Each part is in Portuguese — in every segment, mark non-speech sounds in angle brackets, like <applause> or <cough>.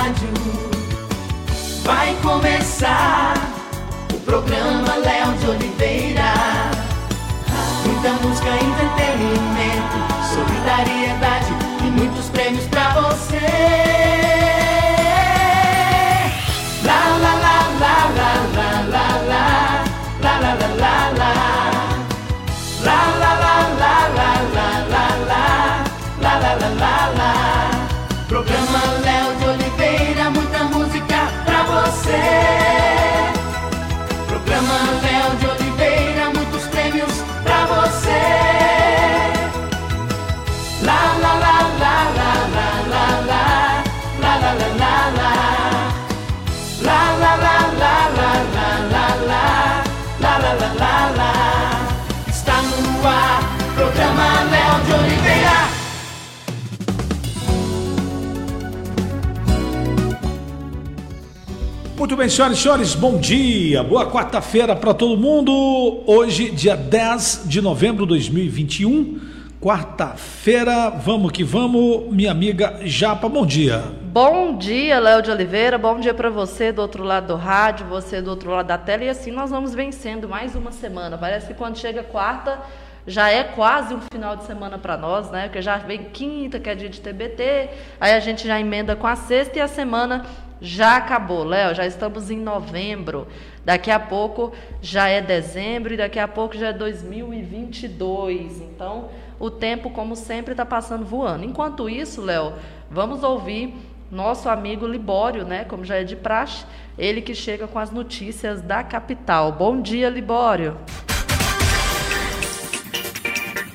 rádio. Vai começar Muito bem, senhoras e senhores, bom dia, boa quarta-feira para todo mundo. Hoje, dia 10 de novembro de 2021, quarta-feira, vamos que vamos, minha amiga Japa, bom dia. Bom dia, Léo de Oliveira, bom dia para você do outro lado do rádio, você do outro lado da tela, e assim nós vamos vencendo mais uma semana. Parece que quando chega quarta, já é quase um final de semana para nós, né? Porque já vem quinta, que é dia de TBT, aí a gente já emenda com a sexta e a semana já acabou, Léo, já estamos em novembro. Daqui a pouco já é dezembro e daqui a pouco já é 2022. Então, o tempo, como sempre, está passando voando. Enquanto isso, Léo, vamos ouvir nosso amigo Libório, né? Como já é de praxe, ele que chega com as notícias da capital. Bom dia, Libório.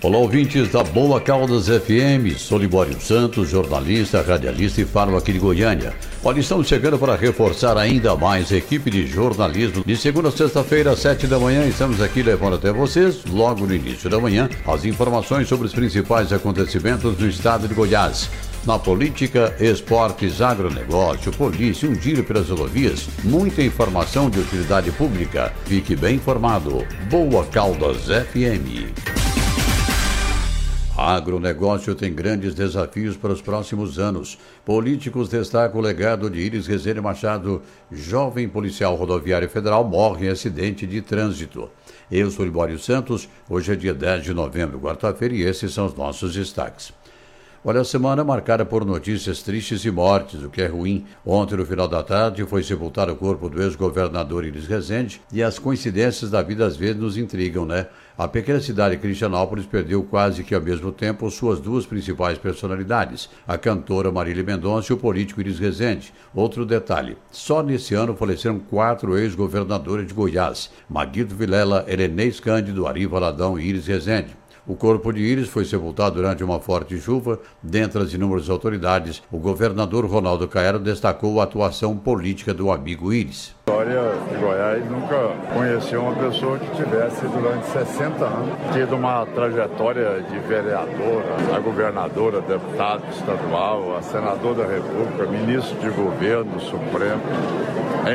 Olá, ouvintes da Boa Caldas FM. Sou Libório Santos, jornalista, radialista e falo aqui de Goiânia. Olha, estamos chegando para reforçar ainda mais a equipe de jornalismo. De segunda a sexta-feira, às sete da manhã, estamos aqui levando até vocês, logo no início da manhã, as informações sobre os principais acontecimentos no estado de Goiás. Na política, esportes, agronegócio, polícia, um giro pelas rodovias, muita informação de utilidade pública. Fique bem informado. Boa Caldas FM. Agronegócio tem grandes desafios para os próximos anos. Políticos destacam o legado de Iris Rezende Machado, jovem policial rodoviário federal, morre em acidente de trânsito. Eu sou Libório Santos, hoje é dia 10 de novembro, quarta-feira, e esses são os nossos destaques. Olha, a semana marcada por notícias tristes e mortes, o que é ruim. Ontem, no final da tarde, foi sepultado o corpo do ex-governador Iris Rezende e as coincidências da vida às vezes nos intrigam, né? A pequena cidade de Cristianópolis perdeu quase que ao mesmo tempo suas duas principais personalidades, a cantora Marília Mendonça e o político Iris Rezende. Outro detalhe, só nesse ano faleceram quatro ex-governadores de Goiás, Maguito Vilela, Helenês Cândido, Ari Valadão e Iris Rezende. O corpo de Íris foi sepultado durante uma forte chuva. Dentre as inúmeras autoridades, o governador Ronaldo Caero destacou a atuação política do amigo Íris. A história de Goiás nunca conheceu uma pessoa que tivesse, durante 60 anos, tido uma trajetória de vereadora, a governadora, deputado estadual, a senador da República, ministro de governo Supremo,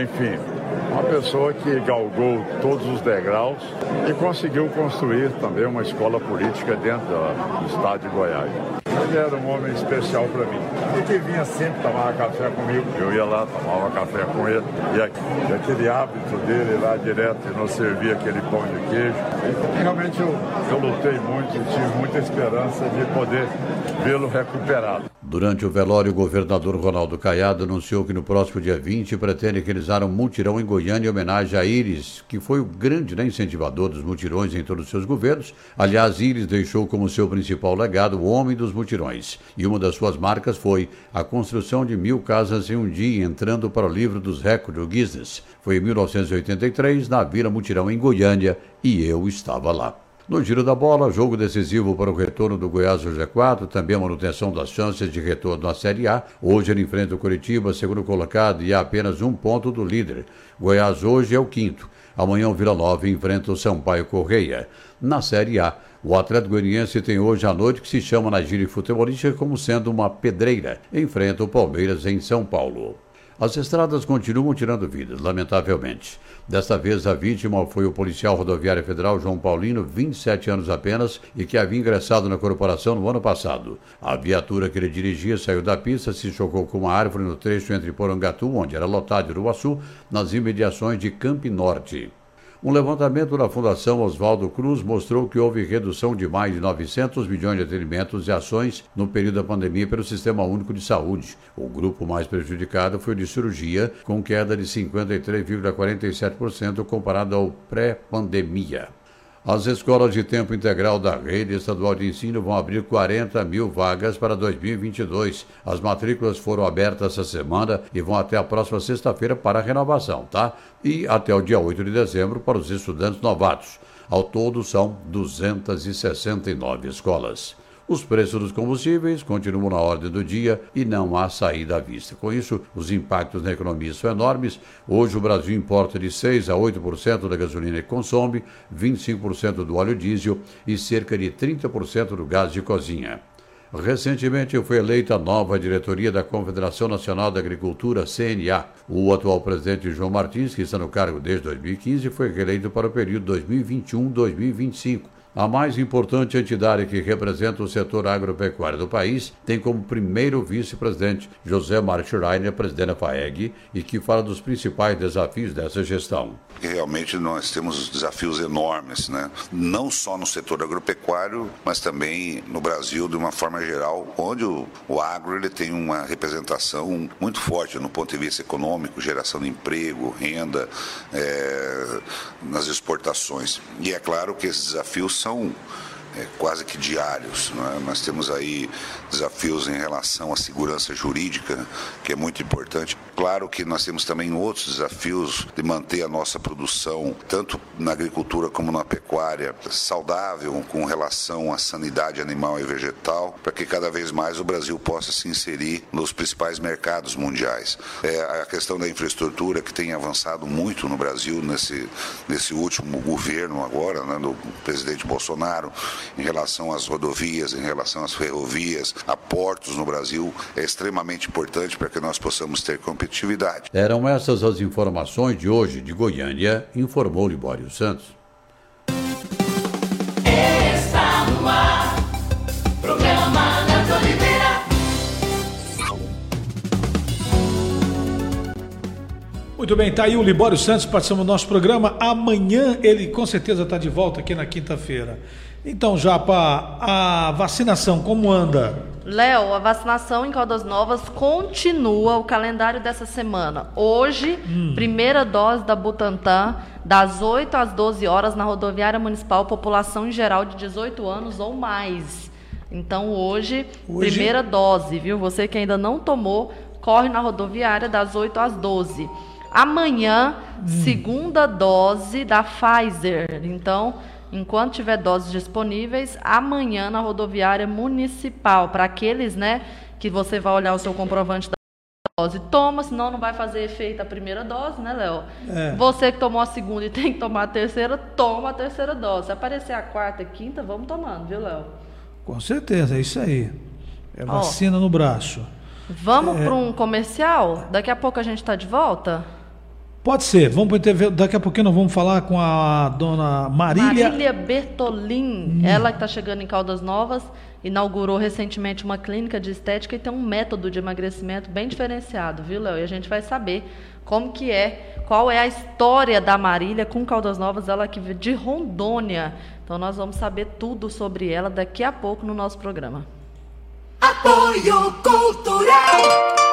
enfim, uma pessoa que galgou todos os degraus e conseguiu construir também uma escola política dentro do estado de Goiás. Ele era um homem especial para mim. E que vinha sempre tomar café comigo. Eu ia lá, tomava café com ele. E aquele hábito dele lá direto e nos servia aquele pão de queijo. Realmente eu, eu lutei muito e tive muita esperança de poder vê-lo recuperado. Durante o velório, o governador Ronaldo Caiado anunciou que no próximo dia 20 pretende realizar um mutirão em Goiânia em homenagem a Íris, que foi o grande né, incentivador dos mutirões em todos os seus governos. Aliás, Íris deixou como seu principal legado o homem dos mutirões. E uma das suas marcas foi a construção de mil casas em um dia, entrando para o livro dos recordes do Guinness. Foi em 1983, na Vila Mutirão, em Goiânia, e eu estava lá. No giro da bola, jogo decisivo para o retorno do Goiás ao G4, também a manutenção das chances de retorno à Série A. Hoje ele enfrenta o Curitiba, segundo colocado, e há apenas um ponto do líder. Goiás hoje é o quinto. Amanhã o Vila Nova enfrenta o Sampaio Correia. Na Série A, o Atlético Goianiense tem hoje à noite que se chama na gíria futebolística como sendo uma pedreira. Enfrenta o Palmeiras em São Paulo. As estradas continuam tirando vidas, lamentavelmente. Desta vez, a vítima foi o policial rodoviário federal João Paulino, 27 anos apenas, e que havia ingressado na corporação no ano passado. A viatura que ele dirigia saiu da pista, se chocou com uma árvore no trecho entre Porangatu, onde era lotado, e Uruaçu, nas imediações de Camp Norte. Um levantamento da Fundação Oswaldo Cruz mostrou que houve redução de mais de 900 milhões de atendimentos e ações no período da pandemia pelo Sistema Único de Saúde. O grupo mais prejudicado foi o de cirurgia, com queda de 53,47% comparado ao pré-pandemia. As escolas de tempo integral da rede estadual de ensino vão abrir 40 mil vagas para 2022. As matrículas foram abertas essa semana e vão até a próxima sexta-feira para a renovação, tá? E até o dia 8 de dezembro para os estudantes novatos. Ao todo, são 269 escolas. Os preços dos combustíveis continuam na ordem do dia e não há saída à vista. Com isso, os impactos na economia são enormes. Hoje, o Brasil importa de 6 a 8% da gasolina que consome, 25% do óleo diesel e cerca de 30% do gás de cozinha. Recentemente foi eleita a nova diretoria da Confederação Nacional da Agricultura, CNA. O atual presidente João Martins, que está no cargo desde 2015, foi reeleito para o período 2021-2025. A mais importante entidade que representa o setor agropecuário do país tem como primeiro vice-presidente José Mário Schreiner, presidente da FAEG, e que fala dos principais desafios dessa gestão. Realmente nós temos desafios enormes, né? não só no setor agropecuário, mas também no Brasil de uma forma geral, onde o, o agro ele tem uma representação muito forte no ponto de vista econômico, geração de emprego, renda, é, nas exportações. E é claro que esses desafios são é, quase que diários. É? Nós temos aí desafios em relação à segurança jurídica, que é muito importante. Claro que nós temos também outros desafios de manter a nossa produção, tanto na agricultura como na pecuária, saudável com relação à sanidade animal e vegetal, para que cada vez mais o Brasil possa se inserir nos principais mercados mundiais. É a questão da infraestrutura que tem avançado muito no Brasil nesse, nesse último governo agora, né, do presidente Bolsonaro, em relação às rodovias, em relação às ferrovias, a portos no Brasil, é extremamente importante para que nós possamos ter competitividade. Eram essas as informações de hoje de Goiânia, informou Libório Santos. Está no ar, programa Nando Oliveira. Muito bem, tá aí o Libório Santos participando do nosso programa. Amanhã ele com certeza está de volta aqui na quinta-feira. Então, Japa, a vacinação, como anda? Léo, a vacinação em Caldas Novas continua o calendário dessa semana. Hoje, hum. primeira dose da Butantan, das 8 às 12 horas, na rodoviária municipal, população em geral de 18 anos ou mais. Então, hoje, hoje, primeira dose, viu? Você que ainda não tomou, corre na rodoviária das 8 às 12. Amanhã, hum. segunda dose da Pfizer. Então, enquanto tiver doses disponíveis, amanhã na rodoviária municipal, para aqueles, né, que você vai olhar o seu comprovante da dose, toma, senão não vai fazer efeito a primeira dose, né, Léo? É. Você que tomou a segunda e <laughs> tem que tomar a terceira, toma a terceira dose. Se aparecer a quarta e quinta, vamos tomando, viu, Léo? Com certeza, é isso aí. É vacina Ó, no braço. Vamos é... para um comercial? Daqui a pouco a gente está de volta? Pode ser. Vamos ter, daqui a pouquinho nós vamos falar com a dona Marília. Marília Bertolin, hum. ela que está chegando em Caldas Novas, inaugurou recentemente uma clínica de estética e tem um método de emagrecimento bem diferenciado, viu, Léo? E a gente vai saber como que é, qual é a história da Marília com Caldas Novas, ela que de Rondônia. Então nós vamos saber tudo sobre ela daqui a pouco no nosso programa. Apoio Cultural.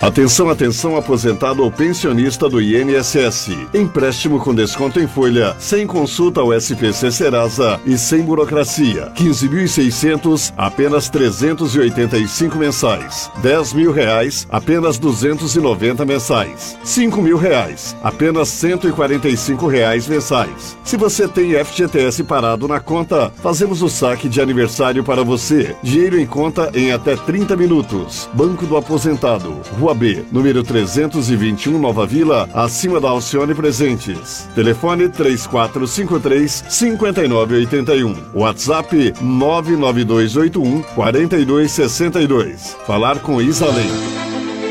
Atenção, atenção, aposentado ou pensionista do INSS. Empréstimo com desconto em folha, sem consulta ao SPC Serasa e sem burocracia. 15.600, apenas 385 mensais. 10 mil reais, apenas 290 mensais. 5 mil reais, apenas 145 reais mensais. Se você tem FGTS parado na conta, fazemos o saque de aniversário para você. Dinheiro em conta em até 30 minutos. Banco do Aposentado, Rua Rua B, número 321 Nova Vila, acima da Alcione Presentes. Telefone 3453 5981. WhatsApp 99281 4262. Falar com Isalém.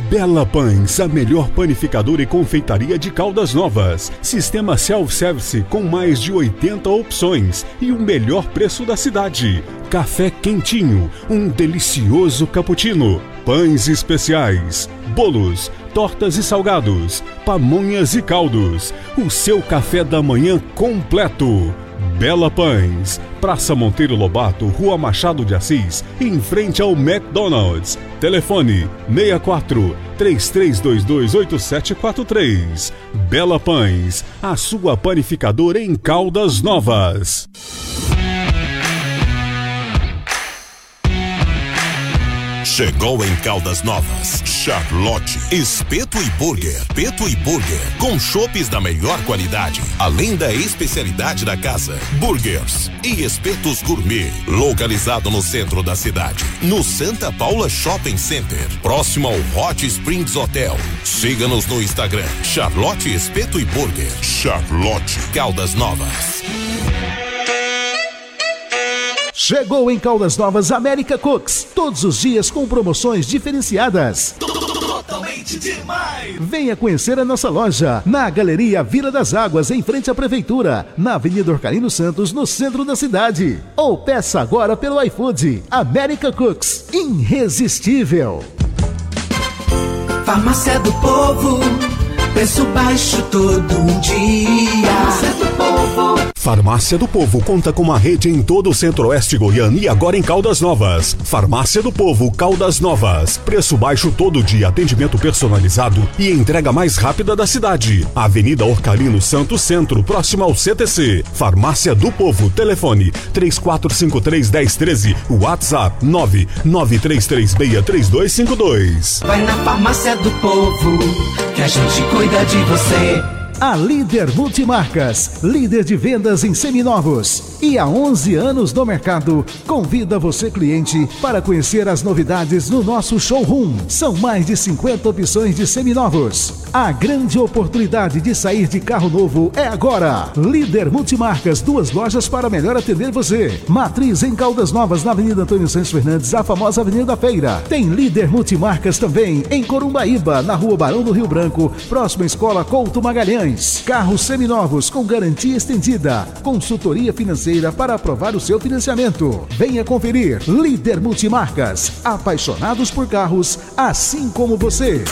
Bela Pães, a melhor panificadora e confeitaria de Caldas Novas. Sistema self-service com mais de 80 opções e o melhor preço da cidade. Café quentinho, um delicioso cappuccino, pães especiais, bolos, tortas e salgados, pamonhas e caldos. O seu café da manhã completo. Bela Pães, Praça Monteiro Lobato, Rua Machado de Assis, em frente ao McDonald's. Telefone 64 3322 8743. Bela Pães, a sua panificadora em Caldas Novas. Chegou em Caldas Novas, Charlotte, Espeto e Burger, Peto e Burger, com chopes da melhor qualidade, além da especialidade da casa, burgers e espetos gourmet, localizado no centro da cidade, no Santa Paula Shopping Center, próximo ao Hot Springs Hotel. Siga-nos no Instagram, Charlotte Espeto e Burger, Charlotte Caldas Novas. Chegou em Caldas Novas América Cooks, todos os dias com promoções diferenciadas. Totalmente demais! Venha conhecer a nossa loja na Galeria Vila das Águas, em frente à Prefeitura, na Avenida Orcarino Santos, no centro da cidade. Ou peça agora pelo iFood. América Cooks, irresistível. Farmácia do Povo, preço baixo todo dia. Farmácia do Povo. Farmácia do Povo conta com uma rede em todo o centro-oeste goiano e agora em Caldas Novas. Farmácia do Povo, Caldas Novas. Preço baixo todo dia, atendimento personalizado e entrega mais rápida da cidade. Avenida Orcalino Santo Centro, próximo ao CTC. Farmácia do Povo, telefone 3453-1013, WhatsApp 993363252. Vai na Farmácia do Povo, que a gente cuida de você. A Líder Multimarcas, líder de vendas em seminovos e há 11 anos no mercado, convida você cliente para conhecer as novidades no nosso showroom. São mais de 50 opções de seminovos. A grande oportunidade de sair de carro novo é agora. Líder Multimarcas, duas lojas para melhor atender você. Matriz em Caldas Novas, na Avenida Antônio Santos Fernandes, a famosa Avenida da Feira. Tem Líder Multimarcas também em Corumbaíba, na Rua Barão do Rio Branco, próxima à Escola Couto Magalhães. Carros seminovos com garantia estendida. Consultoria financeira para aprovar o seu financiamento. Venha conferir. Líder Multimarcas. Apaixonados por carros, assim como você.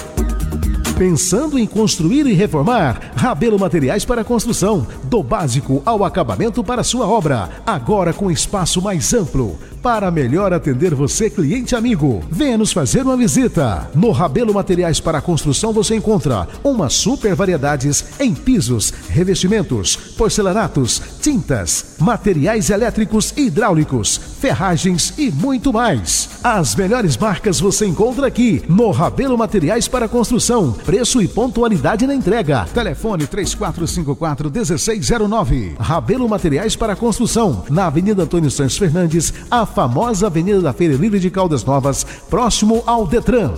Pensando em construir e reformar? Rabelo Materiais para Construção. Do básico ao acabamento para sua obra. Agora com espaço mais amplo. Para melhor atender você, cliente amigo, venha nos fazer uma visita. No Rabelo Materiais para Construção você encontra uma super variedades em pisos, revestimentos, porcelanatos, tintas, materiais elétricos e hidráulicos, ferragens e muito mais. As melhores marcas você encontra aqui no Rabelo Materiais para Construção. Preço e pontualidade na entrega. Telefone 3454 1609. Rabelo Materiais para Construção, na Avenida Antônio Santos Fernandes, a famosa Avenida da Feira Livre de Caldas Novas, próximo ao Detran.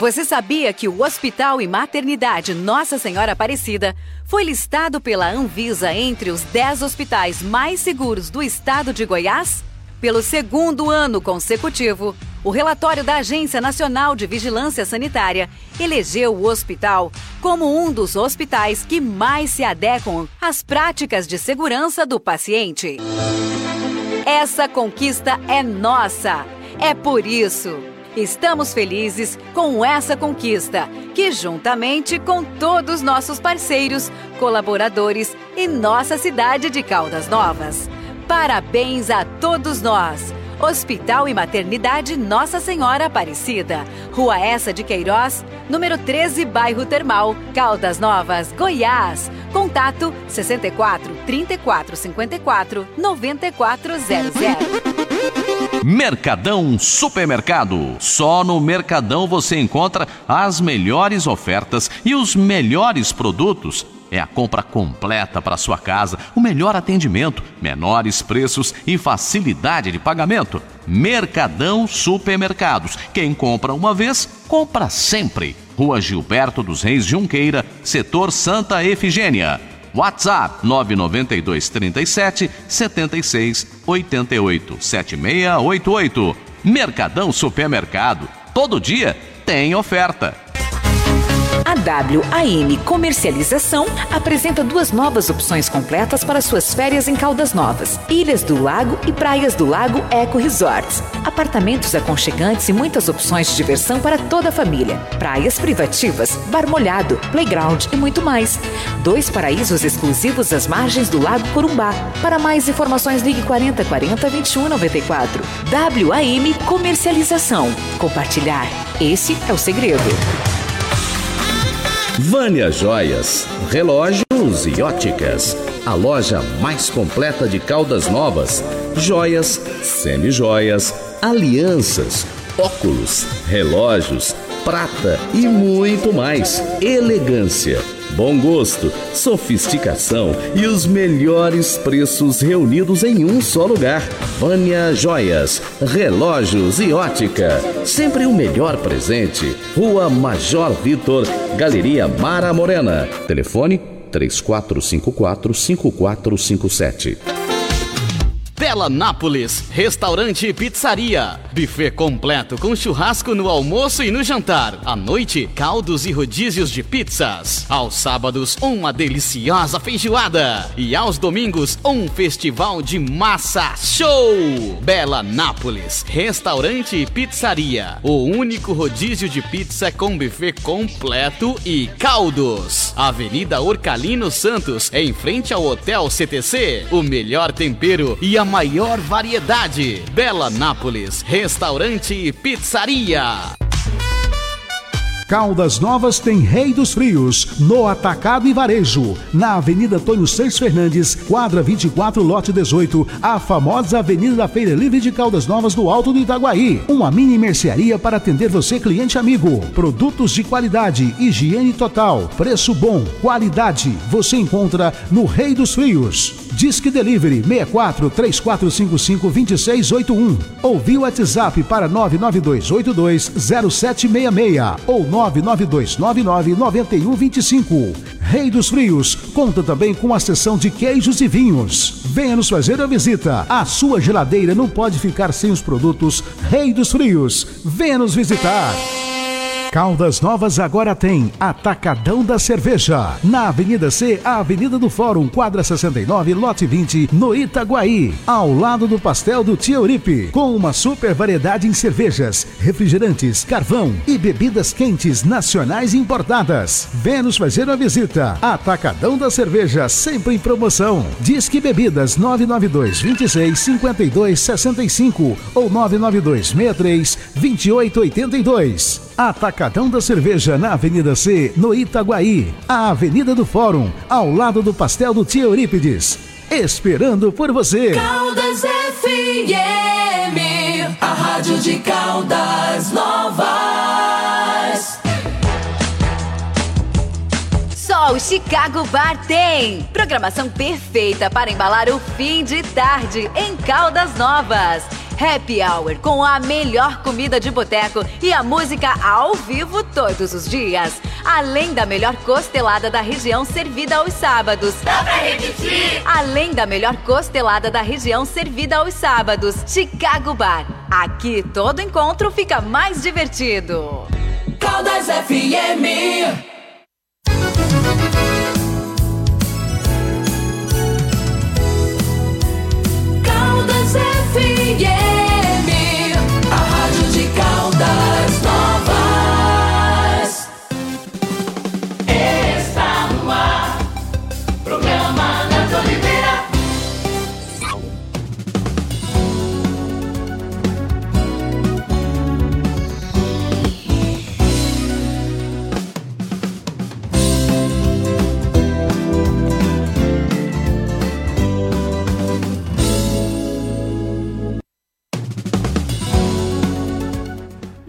Você sabia que o Hospital e Maternidade Nossa Senhora Aparecida foi listado pela Anvisa entre os 10 hospitais mais seguros do estado de Goiás? Pelo segundo ano consecutivo, o relatório da Agência Nacional de Vigilância Sanitária elegeu o hospital como um dos hospitais que mais se adequam às práticas de segurança do paciente. Essa conquista é nossa. É por isso. Estamos felizes com essa conquista, que juntamente com todos nossos parceiros, colaboradores e nossa cidade de Caldas Novas. Parabéns a todos nós. Hospital e Maternidade Nossa Senhora Aparecida, Rua Essa de Queiroz, número 13, bairro Termal, Caldas Novas, Goiás. Contato 64 34 54 9400. Mercadão Supermercado. Só no Mercadão você encontra as melhores ofertas e os melhores produtos. É a compra completa para sua casa, o melhor atendimento, menores preços e facilidade de pagamento. Mercadão Supermercados. Quem compra uma vez, compra sempre. Rua Gilberto dos Reis Junqueira, setor Santa Efigênia. WhatsApp 992 37 76 88 7688. Mercadão Supermercado. Todo dia tem oferta. A WAM Comercialização apresenta duas novas opções completas para suas férias em Caldas Novas: Ilhas do Lago e Praias do Lago Eco Resorts. Apartamentos aconchegantes e muitas opções de diversão para toda a família. Praias privativas, bar molhado, playground e muito mais. Dois paraísos exclusivos às margens do Lago Corumbá. Para mais informações, ligue 40 40 21 94. WAM Comercialização. Compartilhar. Esse é o segredo. Vânia Joias, relógios e óticas. A loja mais completa de Caldas Novas. Joias, semijoias, alianças, óculos, relógios, prata e muito mais. Elegância bom gosto, sofisticação e os melhores preços reunidos em um só lugar. Vânia Joias, relógios e ótica. Sempre o melhor presente. Rua Major Vitor, Galeria Mara Morena. Telefone 3454 5457. Bela Nápoles, restaurante e pizzaria. Buffet completo com churrasco no almoço e no jantar. À noite, caldos e rodízios de pizzas. Aos sábados, uma deliciosa feijoada. E aos domingos, um festival de massa show. Bela Nápoles, restaurante e pizzaria. O único rodízio de pizza com buffet completo e caldos. Avenida Orcalino Santos, em frente ao Hotel CTC. O melhor tempero e a maior variedade. Bela Nápoles, restaurante e pizzaria. Caldas Novas tem Rei dos Frios, no Atacado e Varejo, na Avenida Antônio Seis Fernandes, quadra 24, lote 18, a famosa Avenida da Feira Livre de Caldas Novas do Alto do Itaguaí. Uma mini mercearia para atender você, cliente amigo. Produtos de qualidade, higiene total, preço bom, qualidade. Você encontra no Rei dos Frios. Disque Delivery 64 3455 2681 ou via WhatsApp para 99282 0766 ou 99299 9125. Rei dos Frios conta também com a seção de queijos e vinhos. Venha nos fazer a visita. A sua geladeira não pode ficar sem os produtos Rei dos Frios. Venha nos visitar. Caldas Novas agora tem Atacadão da Cerveja. Na Avenida C, Avenida do Fórum, quadra 69, lote 20, no Itaguaí. Ao lado do pastel do Tia Uripe. Com uma super variedade em cervejas, refrigerantes, carvão e bebidas quentes nacionais importadas. Nos fazer uma visita. Atacadão da Cerveja, sempre em promoção. Disque Bebidas 992 26 52 65 ou 992 63 28 82. Atacadão da Cerveja na Avenida C, no Itaguaí. A Avenida do Fórum, ao lado do Pastel do Tia Eurípides. Esperando por você. Caldas FM, a rádio de Caldas Novas. Só o Chicago Bar tem. Programação perfeita para embalar o fim de tarde em Caldas Novas. Happy Hour com a melhor comida de boteco e a música ao vivo todos os dias. Além da melhor costelada da região servida aos sábados. Dá pra repetir? Além da melhor costelada da região servida aos sábados. Chicago Bar. Aqui todo encontro fica mais divertido. Caldas FM. Caldas FM,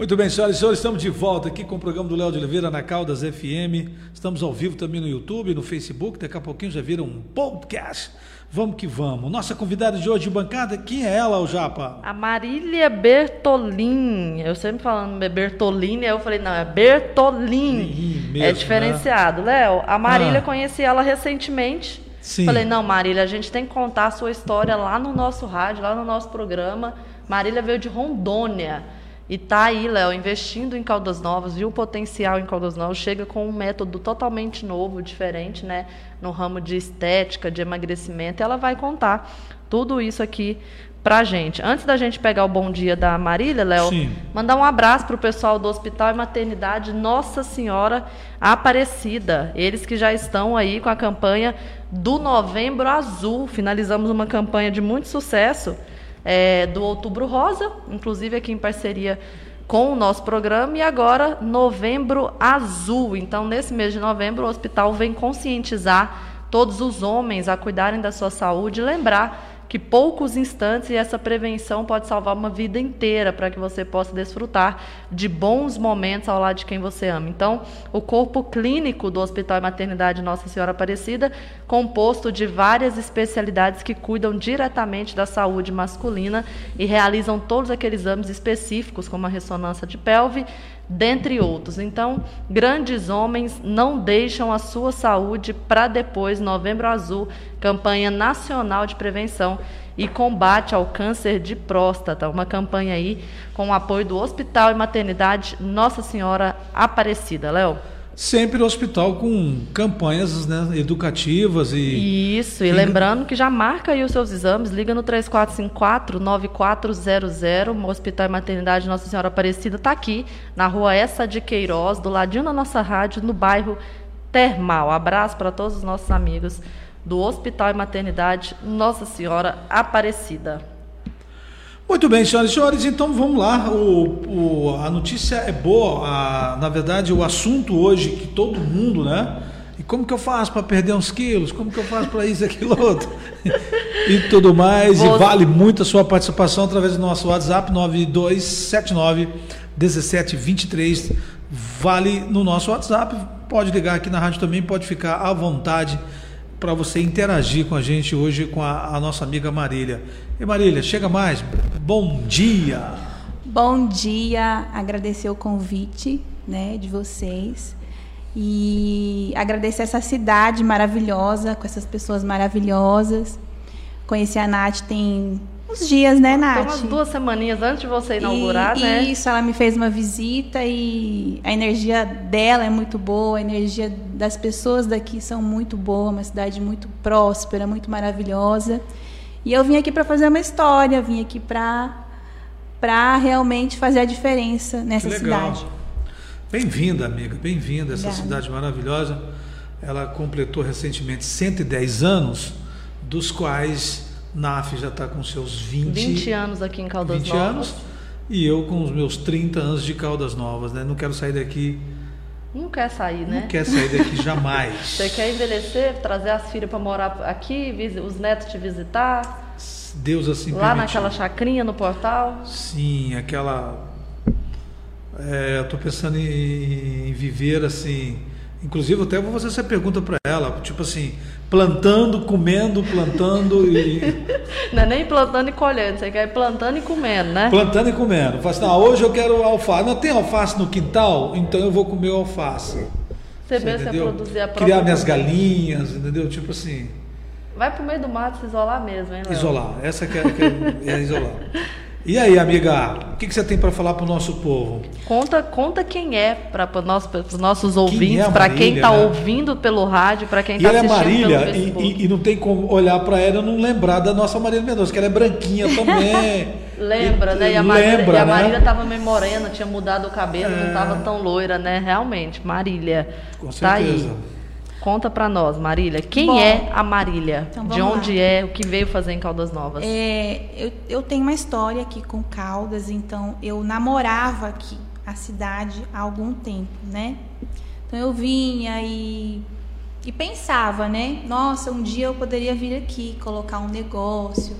Muito bem, senhoras e senhores, estamos de volta aqui com o programa do Léo de Oliveira na Caldas FM. Estamos ao vivo também no YouTube, no Facebook, daqui a pouquinho já vira um podcast. Vamos que vamos. Nossa convidada de hoje de bancada, quem é ela, o Japa? A Marília Bertolin. Eu sempre falando Bertolini, aí eu falei, não, é Bertolin. mesmo, é diferenciado. Léo, a Marília Ah. conheci ela recentemente. Sim. Falei, não, Marília, a gente tem que contar a sua história lá no nosso rádio, lá no nosso programa. Marília veio de Rondônia. E tá aí, Léo, investindo em Caldas Novas, viu o potencial em Caldas Novas, chega com um método totalmente novo, diferente, né? No ramo de estética, de emagrecimento, ela vai contar tudo isso aqui pra gente. Antes da gente pegar o bom dia da Marília, Léo, mandar um abraço pro pessoal do Hospital e Maternidade Nossa Senhora Aparecida. Eles que já estão aí com a campanha do Novembro Azul. Finalizamos uma campanha de muito sucesso é, do Outubro Rosa, inclusive aqui em parceria com o nosso programa, e agora Novembro Azul. Então, nesse mês de novembro, o hospital vem conscientizar todos os homens a cuidarem da sua saúde lembrar que poucos instantes e essa prevenção pode salvar uma vida inteira para que você possa desfrutar de bons momentos ao lado de quem você ama. Então, o corpo clínico do Hospital e Maternidade Nossa Senhora Aparecida, composto de várias especialidades que cuidam diretamente da saúde masculina e realizam todos aqueles exames específicos, como a ressonância de pelve, dentre outros. Então, grandes homens não deixam a sua saúde para depois, Novembro Azul, campanha nacional de prevenção e combate ao câncer de próstata, uma campanha aí com o apoio do Hospital e Maternidade Nossa Senhora Aparecida. Léo. Sempre o hospital com campanhas né, educativas e. Isso, e lembrando que já marca aí os seus exames, liga no 3454-9400. O Hospital e Maternidade Nossa Senhora Aparecida está aqui, na rua Essa de Queiroz, do ladinho da nossa rádio, no bairro Termal. Abraço para todos os nossos amigos do Hospital e Maternidade Nossa Senhora Aparecida. Muito bem, senhoras e senhores, então vamos lá. O, o, a notícia é boa. A, na verdade, o assunto hoje que todo mundo, né? E como que eu faço para perder uns quilos? Como que eu faço para isso, aquilo, outro? <laughs> e tudo mais. Você... E vale muito a sua participação através do nosso WhatsApp 9279 1723. Vale no nosso WhatsApp. Pode ligar aqui na rádio também, pode ficar à vontade para você interagir com a gente hoje com a, a nossa amiga Marília. E Marília, chega mais. Bom dia. Bom dia. Agradecer o convite, né, de vocês e agradecer essa cidade maravilhosa com essas pessoas maravilhosas. Conheci a Nath tem uns dias, né, Nath? Tem umas duas semaninhas antes de você inaugurar, e, né? Isso, ela me fez uma visita e a energia dela é muito boa, a energia das pessoas daqui são muito boa, uma cidade muito próspera, muito maravilhosa. E eu vim aqui para fazer uma história, vim aqui para para realmente fazer a diferença nessa cidade. Bem-vinda, amiga, bem-vinda essa cidade maravilhosa. Ela completou recentemente 110 anos, dos quais NAF já está com seus 20, 20 anos aqui em Caldas 20 Novas. anos. E eu com os meus 30 anos de Caldas Novas, né? Não quero sair daqui. Não quer sair, né? Não quer sair daqui <laughs> jamais. Você quer envelhecer, trazer as filhas para morar aqui, os netos te visitar? Deus assim Lá permitiu. naquela chacrinha no portal? Sim, aquela. É, eu estou pensando em, em viver assim Inclusive, até vou fazer essa pergunta para ela, tipo assim, plantando, comendo, plantando e. <laughs> Não é nem plantando e colhendo, você quer ir plantando e comendo, né? Plantando e comendo. Fala assim, ah, hoje eu quero alface. Não tem alface no quintal? Então eu vou comer alface. Você, você mesmo produzir a própria. Criar minhas galinhas, entendeu? Tipo assim. Vai pro meio do mato se isolar mesmo, hein, Léo? Isolar. Essa que é, que é, é isolar. <laughs> E aí, amiga, o que, que você tem para falar para o nosso povo? Conta, conta quem é para os nossos ouvintes, é para quem está né? ouvindo pelo rádio, para quem está assistindo ela é Marília, pelo e, e, e, não tem como olhar para ela e não lembrar da nossa Marília Mendonça, que ela é branquinha também. <laughs> Lembra, e, né? E a Marília, lembra, e a Marília estava né? meio morena, tinha mudado o cabelo, é... não estava tão loira, né? Realmente, Marília. Com certeza. Tá Conta para nós, Marília. Quem Bom, é a Marília? Então de onde lá. é? O que veio fazer em Caldas Novas? É, eu, eu tenho uma história aqui com Caldas, então eu namorava aqui a cidade há algum tempo, né? Então eu vinha e, e pensava, né? Nossa, um dia eu poderia vir aqui, colocar um negócio.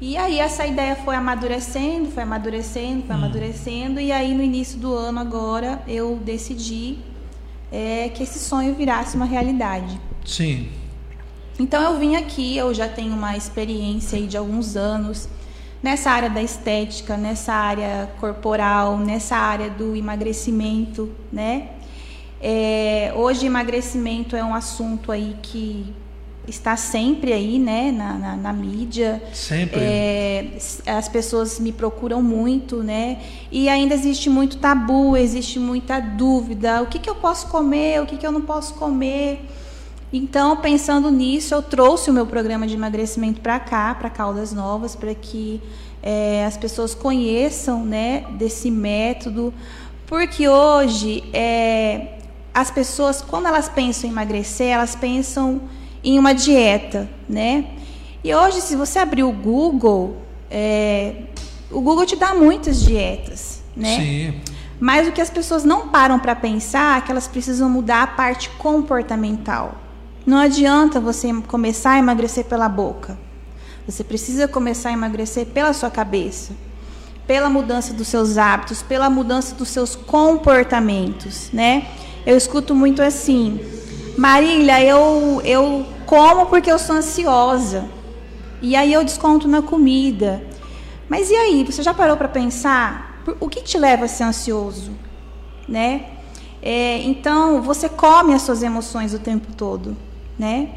E aí essa ideia foi amadurecendo, foi amadurecendo, foi hum. amadurecendo. E aí no início do ano agora eu decidi é, que esse sonho virasse uma realidade. Sim. Então eu vim aqui, eu já tenho uma experiência aí de alguns anos nessa área da estética, nessa área corporal, nessa área do emagrecimento, né? É, hoje emagrecimento é um assunto aí que está sempre aí, né, na, na, na mídia. Sempre. É, as pessoas me procuram muito, né? E ainda existe muito tabu, existe muita dúvida. O que, que eu posso comer? O que, que eu não posso comer? Então, pensando nisso, eu trouxe o meu programa de emagrecimento para cá, para Caldas Novas, para que é, as pessoas conheçam, né, desse método, porque hoje é, as pessoas, quando elas pensam em emagrecer, elas pensam em uma dieta, né? E hoje, se você abrir o Google, é, o Google te dá muitas dietas, né? Sim. Mas o que as pessoas não param para pensar é que elas precisam mudar a parte comportamental. Não adianta você começar a emagrecer pela boca. Você precisa começar a emagrecer pela sua cabeça, pela mudança dos seus hábitos, pela mudança dos seus comportamentos, né? Eu escuto muito assim: Marília, eu, eu como porque eu sou ansiosa. E aí eu desconto na comida. Mas e aí? Você já parou para pensar o que te leva a ser ansioso? Né? É, então, você come as suas emoções o tempo todo, né?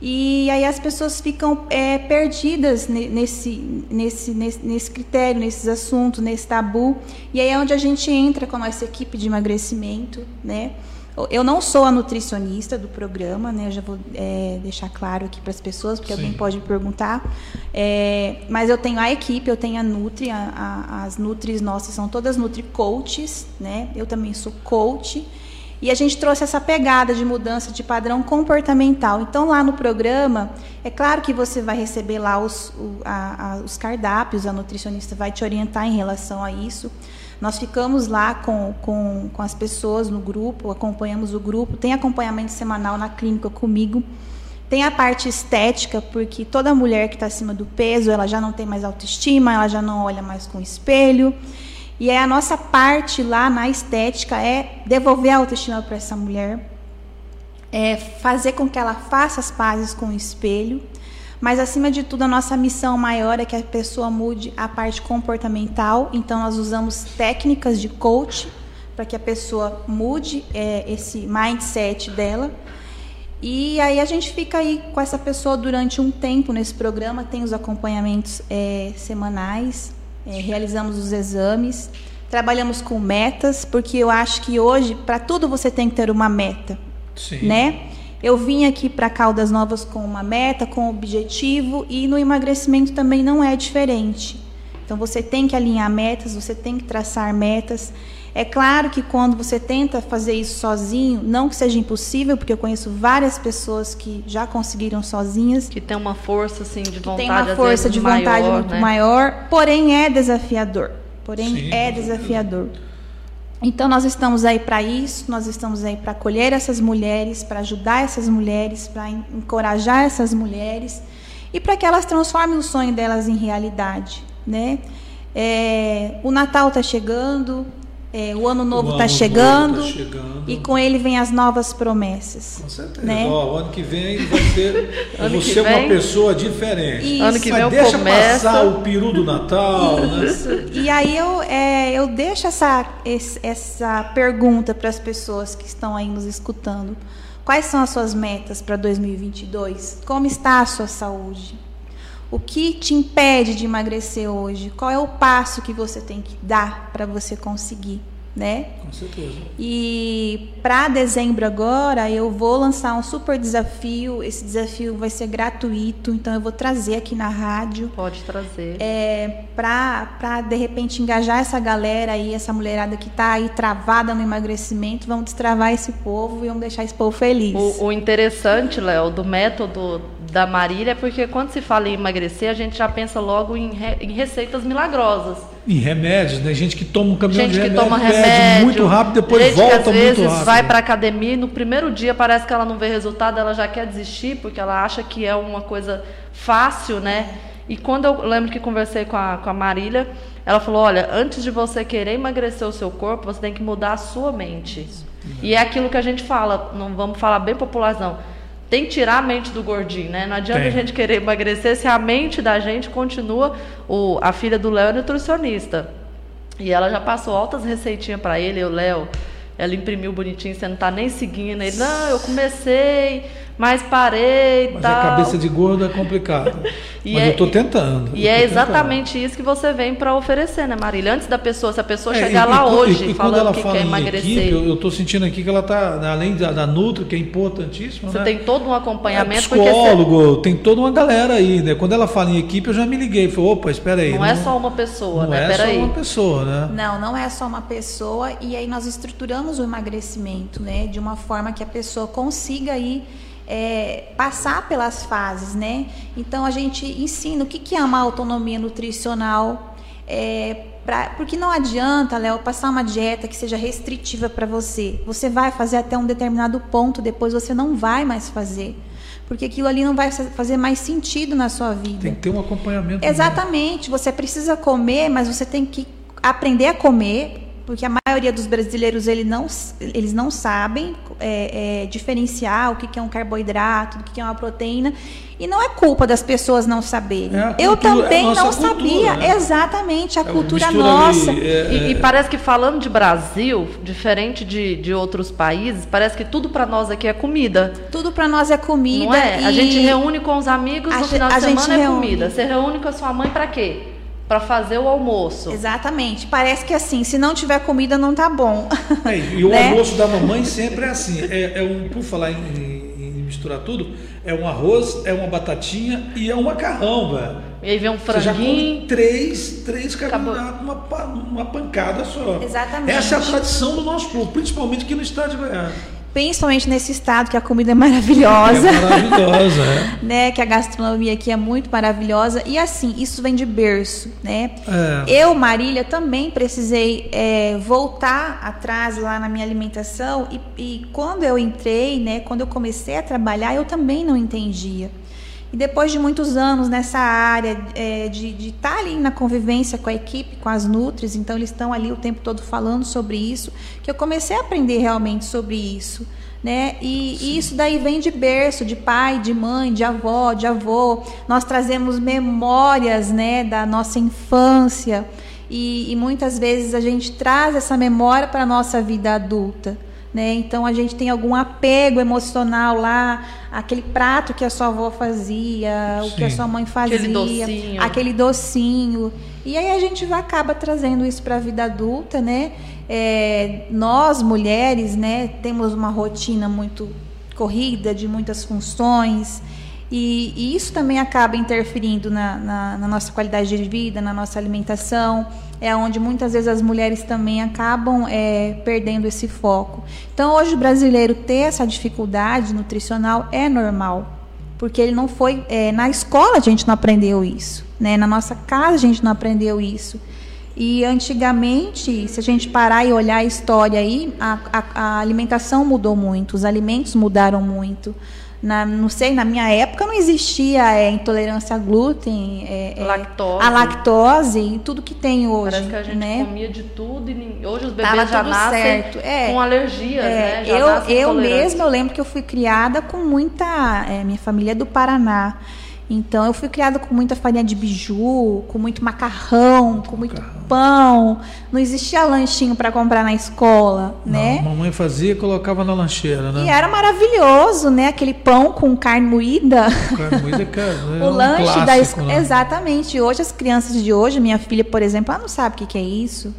E aí as pessoas ficam é, perdidas nesse, nesse, nesse, nesse critério, nesses assuntos, nesse tabu. E aí é onde a gente entra com a nossa equipe de emagrecimento, né? Eu não sou a nutricionista do programa, né? Eu já vou é, deixar claro aqui para as pessoas, porque Sim. alguém pode perguntar. É, mas eu tenho a equipe, eu tenho a Nutri, a, a, as Nutris nossas são todas Nutri Coaches, né? Eu também sou coach. E a gente trouxe essa pegada de mudança de padrão comportamental. Então, lá no programa, é claro que você vai receber lá os, o, a, a, os cardápios, a nutricionista vai te orientar em relação a isso. Nós ficamos lá com, com, com as pessoas no grupo, acompanhamos o grupo, tem acompanhamento semanal na clínica comigo. Tem a parte estética, porque toda mulher que está acima do peso, ela já não tem mais autoestima, ela já não olha mais com o espelho. E é a nossa parte lá na estética é devolver a autoestima para essa mulher, é fazer com que ela faça as pazes com o espelho, mas acima de tudo a nossa missão maior é que a pessoa mude a parte comportamental. Então nós usamos técnicas de coach para que a pessoa mude é, esse mindset dela. E aí a gente fica aí com essa pessoa durante um tempo nesse programa, tem os acompanhamentos é, semanais, é, realizamos os exames, trabalhamos com metas, porque eu acho que hoje, para tudo, você tem que ter uma meta. Sim. Né? Eu vim aqui para Caldas Novas com uma meta, com um objetivo, e no emagrecimento também não é diferente. Então você tem que alinhar metas, você tem que traçar metas. É claro que quando você tenta fazer isso sozinho, não que seja impossível, porque eu conheço várias pessoas que já conseguiram sozinhas. Que tem uma força assim de vontade. Tem uma força de vontade maior, muito né? maior, porém é desafiador. Porém Sim. é desafiador. Então nós estamos aí para isso, nós estamos aí para acolher essas mulheres, para ajudar essas mulheres, para encorajar essas mulheres e para que elas transformem o sonho delas em realidade, né? É, o Natal está chegando, é, o ano novo está chegando, tá chegando, e com ele vem as novas promessas. Com certeza. Né? Ó, o ano que vem vai ser <laughs> você vem, uma pessoa diferente. Isso. Ano que vem Mas deixa começa... passar o peru do Natal. Isso. Né? E aí eu, é, eu deixo essa, essa pergunta para as pessoas que estão aí nos escutando. Quais são as suas metas para 2022? Como está a sua saúde? O que te impede de emagrecer hoje? Qual é o passo que você tem que dar para você conseguir? né? Com certeza. E para dezembro agora eu vou lançar um super desafio. Esse desafio vai ser gratuito, então eu vou trazer aqui na rádio. Pode trazer. É, para de repente engajar essa galera aí, essa mulherada que está aí travada no emagrecimento, vamos destravar esse povo e vamos deixar esse povo feliz. O, o interessante, Léo, do método da Marília porque quando se fala em emagrecer, a gente já pensa logo em, re, em receitas milagrosas. Em remédios, né? Gente que toma um caminhão gente de remédio, toma remédio muito rápido, depois gente volta que, às vezes rápido. vai para academia e no primeiro dia parece que ela não vê resultado, ela já quer desistir porque ela acha que é uma coisa fácil, né? E quando eu lembro que conversei com a, com a Marília, ela falou: olha, antes de você querer emagrecer o seu corpo, você tem que mudar a sua mente. E é aquilo que a gente fala, não vamos falar bem popularzão tem que tirar a mente do gordinho, né? Não adianta tem. a gente querer emagrecer se a mente da gente continua. O, a filha do Léo é nutricionista. E ela já passou altas receitinhas para ele, o Léo. Ela imprimiu bonitinho, você não tá nem seguindo ele. Não, eu comecei, mas parei Mas tal. a cabeça de gordo é complicado. <laughs> E Mas é- eu tô tentando. E é exatamente isso que você vem para oferecer, né, Marília? Antes da pessoa, se a pessoa tentando. É, chegar e- lá e- hoje e, e falando ela que fala quer em emagrecer, equipe, eu, tô sentindo aqui que ela tá, além da, da Nutri, que é importantíssimo, você né? tem todo um É acompanhamento. você- psicólogo, tem toda uma galera aí, né? Quando ela fala em equipe, eu já me liguei. Falei, opa, espera aí. não, é só uma pessoa, não né? é Peraí. só uma pessoa, né? Não, não é só uma pessoa e aí nós estruturamos o emagrecimento, né, de uma forma que a pessoa consiga aí é, passar pelas fases, né? Então a gente ensina o que, que é uma autonomia nutricional, é, pra, porque não adianta, Léo, passar uma dieta que seja restritiva para você. Você vai fazer até um determinado ponto, depois você não vai mais fazer. Porque aquilo ali não vai fazer mais sentido na sua vida. Tem que ter um acompanhamento. Exatamente. Você precisa comer, mas você tem que aprender a comer, porque a maioria dos brasileiros ele não, eles não sabem é, é, diferenciar o que, que é um carboidrato, o que, que é uma proteína. E não é culpa das pessoas não saber. É Eu cultura- também é nossa não cultura, sabia. né? Exatamente, a É, cultura nossa. ali, é, E, e parece que falando de Brasil, diferente de, de outros países, parece que tudo para nós aqui é comida. Tudo para nós é comida. Não é? A gente reúne com os amigos A no final de a gente semana é reúne. comida. Você reúne com a sua mãe para quê? Para fazer o almoço. Exatamente. Parece que assim, se não tiver comida, não tá bom. É, e o <laughs> Né? almoço da mamãe sempre é assim. É, é um, por falar em, em- em misturar tudo, é um arroz, é uma batatinha e é um macarrão, velho. E aí vem um Você já franguinho. come três, três carboidratos numa, pa- uma pancada só. Exatamente. Essa é a tradição do nosso povo, principalmente aqui no estado de Goiás. Principalmente nesse estado que a comida é maravilhosa. É maravilhosa, é. <laughs> né, que a gastronomia aqui é muito maravilhosa e assim isso vem de berço, né? É. Eu, Marília, também precisei é, voltar atrás lá na minha alimentação e, e quando eu entrei, né, quando eu comecei a trabalhar, eu também não entendia. E depois de muitos anos nessa área é, de estar ali na convivência com a equipe, com as Nutris, então eles estão ali o tempo todo falando sobre isso, que eu comecei a aprender realmente sobre isso. Né? E, e isso daí vem de berço, de pai, de mãe, de avó, de avô. Nós trazemos memórias né, da nossa infância e, e muitas vezes a gente traz essa memória para a nossa vida adulta. Né? Então a gente tem algum apego emocional lá, aquele prato que a sua avó fazia, o que a Sim. sua mãe fazia, Aquele docinho. aquele docinho. E aí a gente acaba trazendo isso para a vida adulta, né? É, nós mulheres, né, temos uma rotina muito corrida, de muitas funções. E, e isso também acaba interferindo na, na, na nossa qualidade de vida, na nossa alimentação. É onde muitas vezes as mulheres também acabam é, perdendo esse foco. Então, hoje, o brasileiro ter essa dificuldade nutricional é normal. Porque ele não foi. é, na escola a gente não aprendeu isso. Né? Na nossa casa a gente não aprendeu isso. E antigamente, se a gente parar e olhar a história aí, a, a, a alimentação mudou muito, os alimentos mudaram muito. Na, não sei, na minha época não existia é, intolerância a glúten, é, é, Lactose. a lactose e tudo que tem hoje. Parece que a gente né? comia de tudo e hoje os bebês Tava já nascem certo. É. com alergias, É, né? Já eu eu mesma, eu lembro que eu fui criada com muita. é, minha família é do Paraná. Então eu fui criada com muita farinha de biju, com muito macarrão, com muito pão. Não existia lanchinho para comprar na escola, né? Não, a mamãe fazia e colocava na lancheira, né? E era maravilhoso, né? Aquele pão com carne moída. Carne moída, cara, é <laughs> o um lanche da clássico, escola. né? Exatamente. Hoje as crianças de hoje, minha filha, por exemplo, ela não sabe o que, que é isso.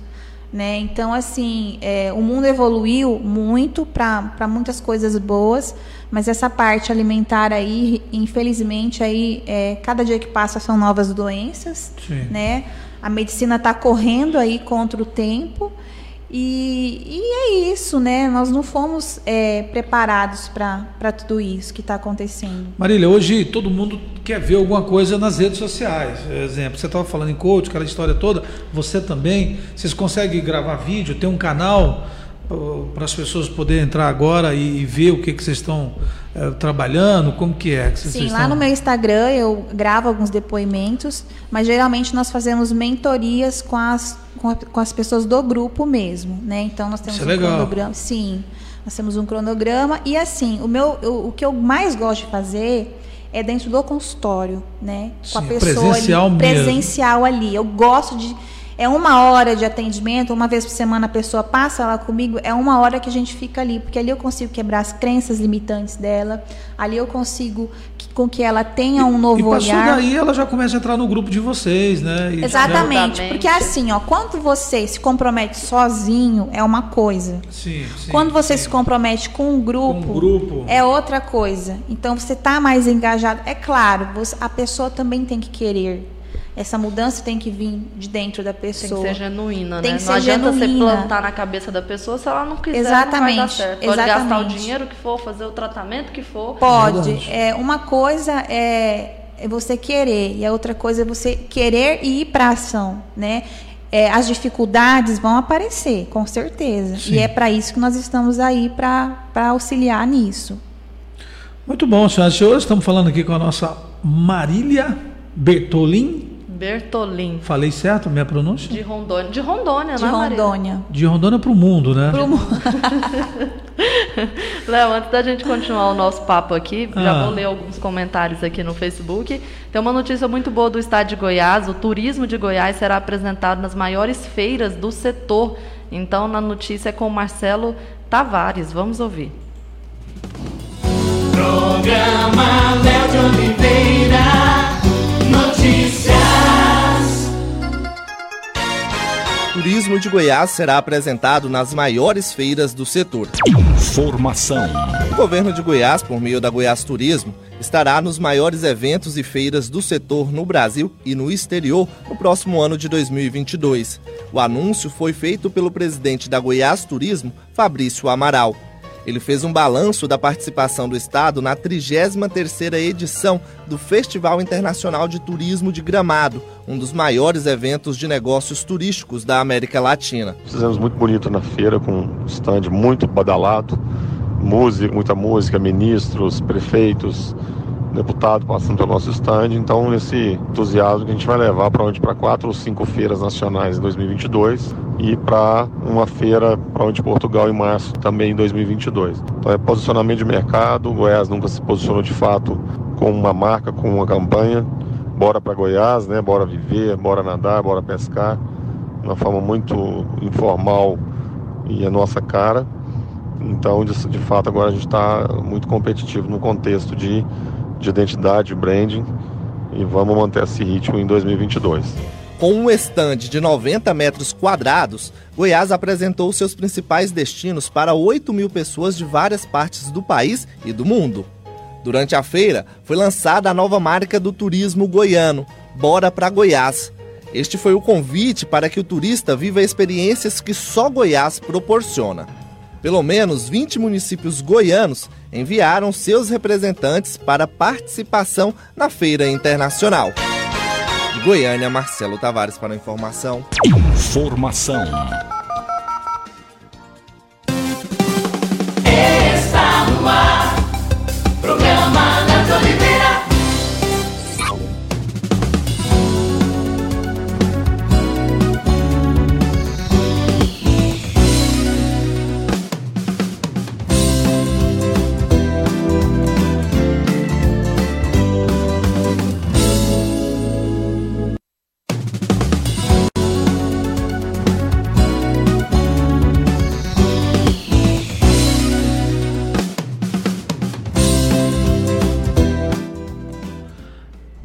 Né? Então, assim, é, o mundo evoluiu muito para muitas coisas boas, mas essa parte alimentar aí, infelizmente, aí, é, cada dia que passa são novas doenças. Sim. Né? A medicina está correndo aí contra o tempo. E, e é isso, né? Nós não fomos é, preparados para tudo isso que está acontecendo. Marília, hoje todo mundo quer ver alguma coisa nas redes sociais. Exemplo, você estava falando em coach, aquela história toda, você também. Vocês conseguem gravar vídeo, tem um canal para as pessoas poderem entrar agora e, ver o que, que vocês estão eh, trabalhando, como que é que vocês Sim, estão... lá no meu Instagram eu gravo alguns depoimentos, mas geralmente nós fazemos mentorias com as, com, a- com as pessoas do grupo mesmo, né? Então nós temos Isso é um legal. cronograma. Sim, nós temos um cronograma e assim, o meu, o, o que eu mais gosto de fazer é dentro do consultório, né? Com a Sim, pessoa presencial ali, mesmo. presencial ali. Eu gosto de É uma hora de atendimento, uma vez por semana a pessoa passa lá comigo, é uma hora que a gente fica ali, porque ali eu consigo quebrar as crenças limitantes dela, ali eu consigo que, com que ela tenha um novo e passou olhar. daí ela já começa a entrar no grupo de vocês, né? E- Exatamente, né? porque assim, ó, quando você se compromete sozinho é uma coisa. Sim, sim. Quando você se compromete com um grupo, Com um grupo. é outra coisa. Então você está mais engajado. É claro, você- a pessoa também tem que querer. Essa mudança tem que vir de dentro da Tem pessoa. que ser genuína, Tem né? que não ser adianta você genuína. plantar na cabeça da pessoa se ela não quiser, Exatamente, não vai dar certo. Pode gastar o exatamente. dinheiro que for, fazer o tratamento que for. Pode. É, uma coisa é, é você querer e a outra coisa é você querer e ir para a ação, né? É, as dificuldades vão aparecer, com certeza. Sim. E é para isso que nós estamos aí para auxiliar nisso. Muito bom, senhoras e senhores. Estamos falando aqui com a nossa Marília Bertolin. Bertolim. Falei certo a minha pronúncia? De Rondônia. De Rondônia, De né, Maria? Rondônia. De Rondônia para o mundo, né? Pro mundo. <laughs> Léo, antes da gente continuar o nosso papo aqui, Ah. já vou ler alguns comentários aqui no Facebook. Tem uma notícia muito boa do estado de Goiás. O turismo de Goiás será apresentado nas maiores feiras do setor. Então, na notícia é com o Marcelo Tavares. Vamos ouvir. Programa Léo de Oliveira. Turismo de Goiás será apresentado nas maiores feiras do setor. Informação. O governo de Goiás, por meio da Goiás Turismo, estará nos maiores eventos e feiras do setor no Brasil e no exterior no próximo ano de 2022. O anúncio foi feito pelo presidente da Goiás Turismo, Fabrício Amaral. Ele fez um balanço da participação do estado na 33ª edição do Festival Internacional de Turismo de Gramado, um dos maiores eventos de negócios turísticos da América Latina. Fizemos muito bonito na feira, com um stand muito badalado, música, muita música, ministros, prefeitos, deputados passando pelo nosso stand. Então, esse entusiasmo que a gente vai levar para onde? Para quatro ou cinco feiras nacionais em 2022 e para uma feira para onde Portugal em março também em 2022. Então, é posicionamento de mercado. O Goiás nunca se posicionou de fato com uma marca, com uma campanha. Bora para Goiás, né? Bora viver, bora nadar, bora pescar. De uma forma muito informal e a nossa cara. Então, de, de fato, agora a gente está muito competitivo no contexto de, de identidade, branding, e vamos manter esse ritmo em 2022. Com um estande de 90 metros quadrados, Goiás apresentou seus principais destinos para 8 mil pessoas de várias partes do país e do mundo. Durante a feira, foi lançada a nova marca do turismo goiano, Bora para Goiás. Este foi o convite para que o turista viva experiências que só Goiás proporciona. Pelo menos 20 municípios goianos enviaram seus representantes para participação na feira internacional. De Goiânia, Marcelo Tavares para a informação. Informação. Está no ar.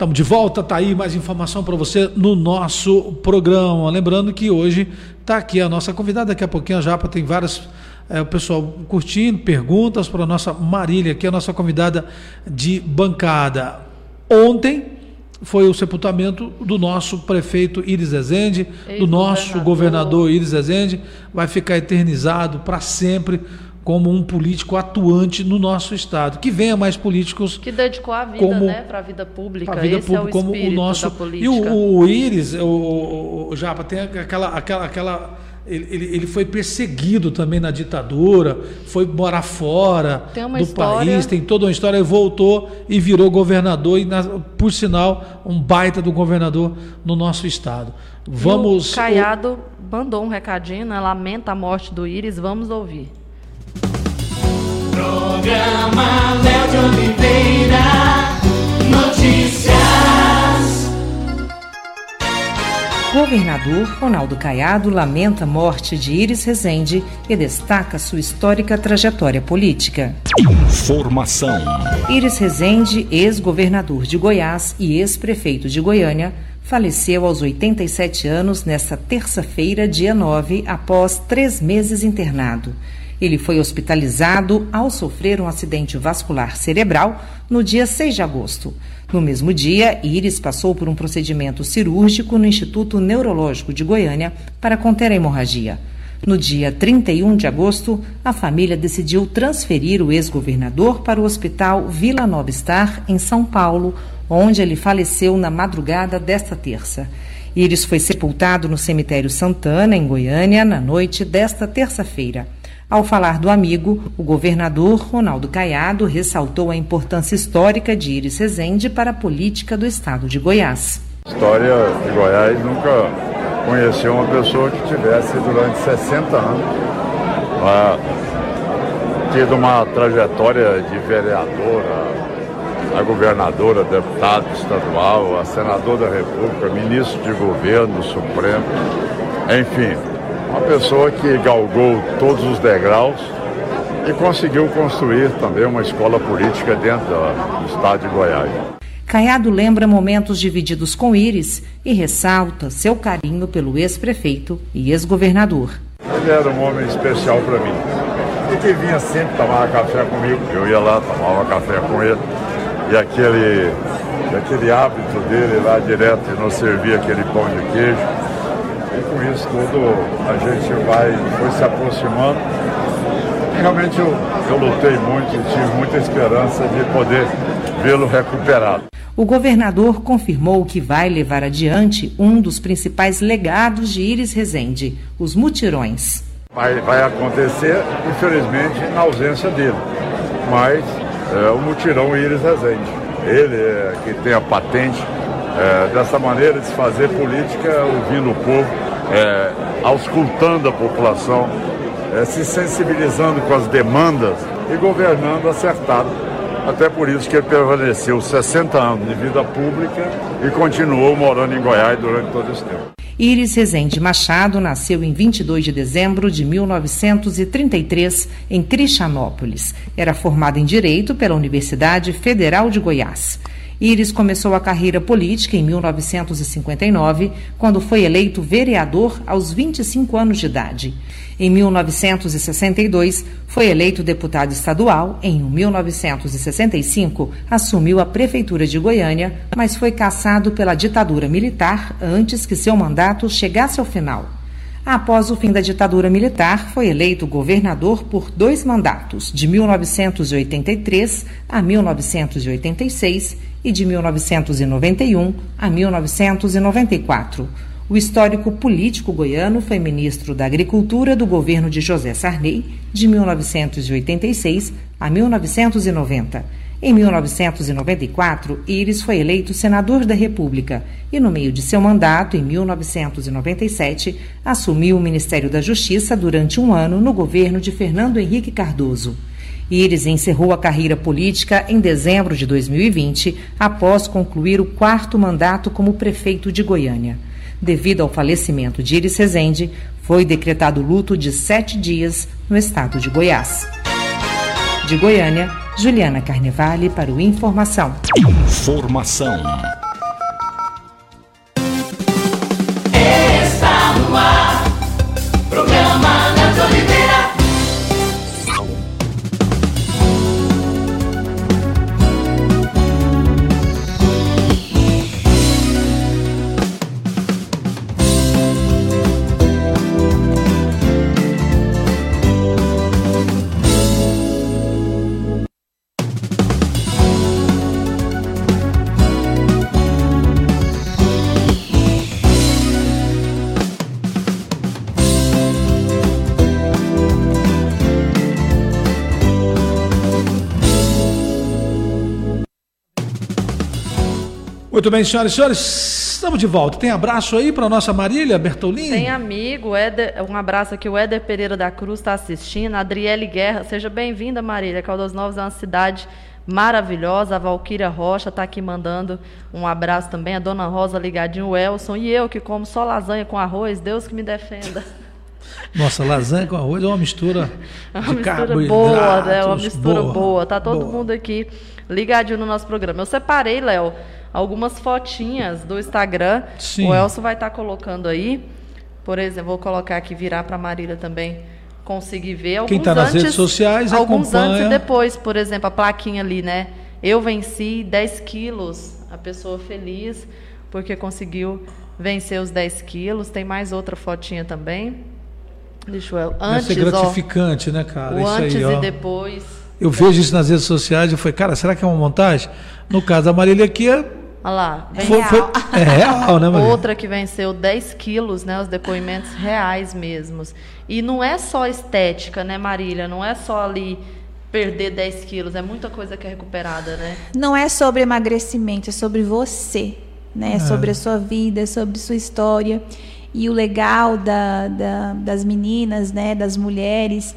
Estamos de volta, tá aí mais informação para você no nosso programa. Lembrando que hoje está aqui a nossa convidada, daqui a pouquinho a Japa tem várias. é, o pessoal curtindo, perguntas para a nossa Marília, que é a nossa convidada de bancada. Ontem foi o sepultamento do nosso prefeito Iris Rezende, do nosso governador Iris Rezende, vai ficar eternizado para sempre como um político atuante no nosso estado. Que venha mais políticos Que dedicou a vida, Como- né, para a vida pública. a vida Esse pública é o como o nosso e política. o, o Iris o, o, o Japa tem aquela aquela aquela ele, ele, ele foi perseguido também na ditadura, foi morar fora do história- país, tem toda uma história, e voltou e virou governador, e por sinal, um baita do governador no nosso estado. Vamos. E o Caiado mandou um recadinho, né? Lamenta a morte do Íris. Vamos ouvir. Programa Léo de Oliveira. Notícias. Governador Ronaldo Caiado lamenta a morte de Iris Rezende e destaca sua histórica trajetória política. Informação. Iris Rezende, ex-governador de Goiás e ex-prefeito de Goiânia, faleceu aos 87 anos nesta terça-feira, dia 9, após três meses internado. Ele foi hospitalizado ao sofrer um acidente vascular cerebral no dia 6 de agosto. No mesmo dia, Iris passou por um procedimento cirúrgico no Instituto Neurológico de Goiânia para conter a hemorragia. No dia 31 de agosto, a família decidiu transferir o ex-governador para o Hospital Vila Nova Star, em São Paulo, onde ele faleceu na madrugada desta terça. Iris foi sepultado no cemitério Santana, em Goiânia, na noite desta terça-feira. Ao falar do amigo, o governador Ronaldo Caiado ressaltou a importância histórica de Iris Rezende para a política do estado de Goiás. A história de Goiás nunca conheceu uma pessoa que tivesse durante 60 anos uma, tido uma trajetória de vereadora, a governadora, deputado estadual, a senador da República, ministro de governo Supremo, enfim, uma pessoa que galgou todos os degraus e conseguiu construir também uma escola política dentro do estado de Goiás. Caiado lembra momentos divididos com Íris e ressalta seu carinho pelo ex-prefeito e ex-governador. Ele era um homem especial para mim. E que vinha sempre tomar café comigo. Eu ia lá, tomava café com ele. E aquele, aquele hábito dele lá direto de nos servir aquele pão de queijo e com isso tudo a gente vai, foi se aproximando. E realmente eu, eu lutei muito e tive muita esperança de poder vê-lo recuperado. O governador confirmou que vai levar adiante um dos principais legados de Iris Rezende, os mutirões. Vai, vai acontecer, infelizmente, na ausência dele. Mas é, o mutirão Iris Rezende. Ele é, que tem a patente é, dessa maneira de se fazer política ouvindo o povo, é, auscultando a população, é, se sensibilizando com as demandas e governando acertado. Até por isso que ele permaneceu 60 anos de vida pública e continuou morando em Goiás durante todo esse tempo. Iris Rezende Machado nasceu em 22 de dezembro de 1933 em Cristianópolis. Era formada em Direito pela Universidade Federal de Goiás. Iris começou a carreira política em 1959, quando foi eleito vereador aos 25 anos de idade. Em 1962, foi eleito deputado estadual. Em 1965, assumiu a prefeitura de Goiânia, mas foi cassado pela ditadura militar antes que seu mandato chegasse ao final. Após o fim da ditadura militar, foi eleito governador por dois mandatos, de 1983 a 1986 e de 1991 a 1994. O histórico político goiano foi ministro da Agricultura do governo de José Sarney de 1986 a 1990. Em 1994, Iris foi eleito senador da República e, no meio de seu mandato, em 1997, assumiu o Ministério da Justiça durante um ano no governo de Fernando Henrique Cardoso. Iris encerrou a carreira política em dezembro de 2020, após concluir o quarto mandato como prefeito de Goiânia. Devido ao falecimento de Iris Rezende, foi decretado luto de sete dias no estado de Goiás. De Goiânia, Juliana Carnevale para o Informação. Informação. Muito bem, senhoras e senhores, estamos de volta. Tem abraço aí para nossa Marília Bertolini? Tem amigo, Éder, um abraço aqui, o Éder Pereira da Cruz está assistindo, a Adriele Guerra, seja bem-vinda, Marília. Caldas Novas é uma cidade maravilhosa. A Valquíria Rocha está aqui mandando um abraço também. A Dona Rosa ligadinho, o Elson. E eu que como só lasanha com arroz, Deus que me defenda. <laughs> Nossa, lasanha com arroz é uma mistura <laughs> É de uma mistura boa, né? Uma mistura boa. boa. Tá todo boa. mundo aqui ligadinho no nosso programa. Eu separei, Léo, algumas fotinhas do Instagram. Sim. O Elson vai estar colocando aí. Por exemplo, vou colocar aqui, virar para a Marília também conseguir ver. Alguns Quem tá nas antes, redes sociais Alguns acompanha. antes e depois. Por exemplo, a plaquinha ali, né? Eu venci 10 quilos. A pessoa feliz porque conseguiu vencer os 10 quilos. Tem mais outra fotinha também. Deixa eu... Deve Antes, ser ó, gratificante, né, cara? o isso antes aí, ó. e depois. Eu vejo isso nas redes sociais e eu falei, cara, será que é uma montagem? No caso da Marília aqui é. Olha lá, bem Foi- foi- é real, né, Marília? Outra que venceu 10 quilos, né? Os depoimentos reais mesmos. E não é só estética, né, Marília? Não é só ali perder 10 quilos. É muita coisa que é recuperada, né? Não é sobre emagrecimento, é sobre você, né? É. Sobre a sua vida, é sobre sua história. E o legal da, da, das meninas, né, das mulheres,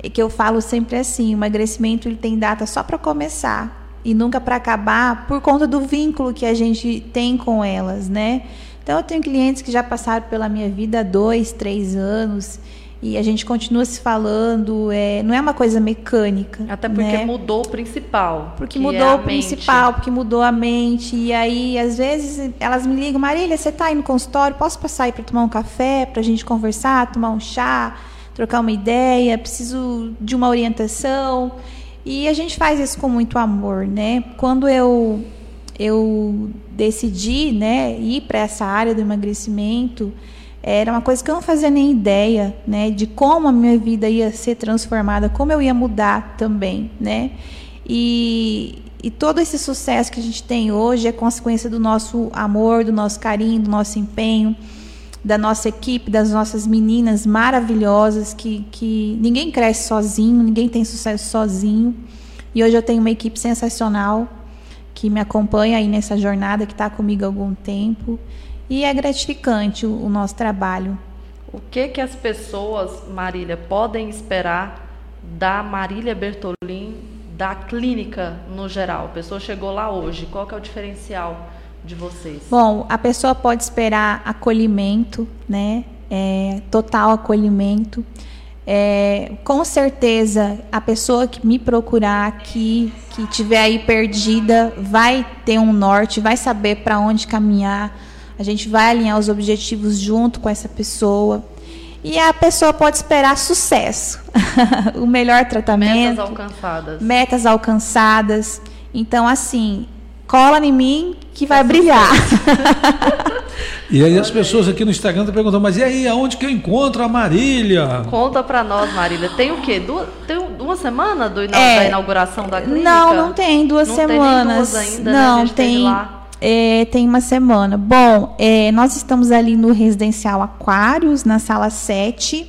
é que eu falo sempre assim, o emagrecimento ele tem data só para começar e nunca para acabar por conta do vínculo que a gente tem com elas, né? Então eu tenho clientes que já passaram pela minha vida há dois, três anos e a gente continua se falando, é, não é uma coisa mecânica. Até porque né? mudou o principal. Porque que mudou é o principal, porque mudou a mente. E aí, às vezes, elas me ligam, Marília, você está aí no consultório? Posso passar aí para tomar um café, para a gente conversar, tomar um chá, trocar uma ideia? Preciso de uma orientação. E a gente faz isso com muito amor, né? Quando eu, eu decidi né, ir para essa área do emagrecimento, era uma coisa que eu não fazia nem ideia, né, de como a minha vida ia ser transformada, como eu ia mudar também, né? E, e todo esse sucesso que a gente tem hoje é consequência do nosso amor, do nosso carinho, do nosso empenho, da nossa equipe, das nossas meninas maravilhosas que, que ninguém cresce sozinho, ninguém tem sucesso sozinho. E hoje eu tenho uma equipe sensacional que me acompanha aí nessa jornada, que está comigo há algum tempo. E é gratificante o, o nosso trabalho. O que que as pessoas, Marília, podem esperar da Marília Bertolin, da clínica no geral? A pessoa chegou lá hoje, qual que é o diferencial de vocês? Bom, a pessoa pode esperar acolhimento, né? É, total acolhimento. É, com certeza, a pessoa que me procurar aqui, que tiver aí perdida, vai ter um norte, vai saber para onde caminhar. A gente vai alinhar os objetivos junto com essa pessoa. E a pessoa pode esperar sucesso, <laughs> o melhor tratamento, Metas alcançadas. metas alcançadas. Então, assim, cola em mim que vai brilhar. E aí as pessoas aqui no Instagram estão perguntando, mas e aí, aonde que eu encontro a Marília? Conta pra nós, Marília. Tem o quê? Duas, tem uma semana do, É. da inauguração da clínica? Não, não tem duas Não tem semanas. duas ainda, né? A não, gente teve tem. lá. é, tem uma semana. Bom, é, nós estamos ali no Residencial Aquários, na sala 7,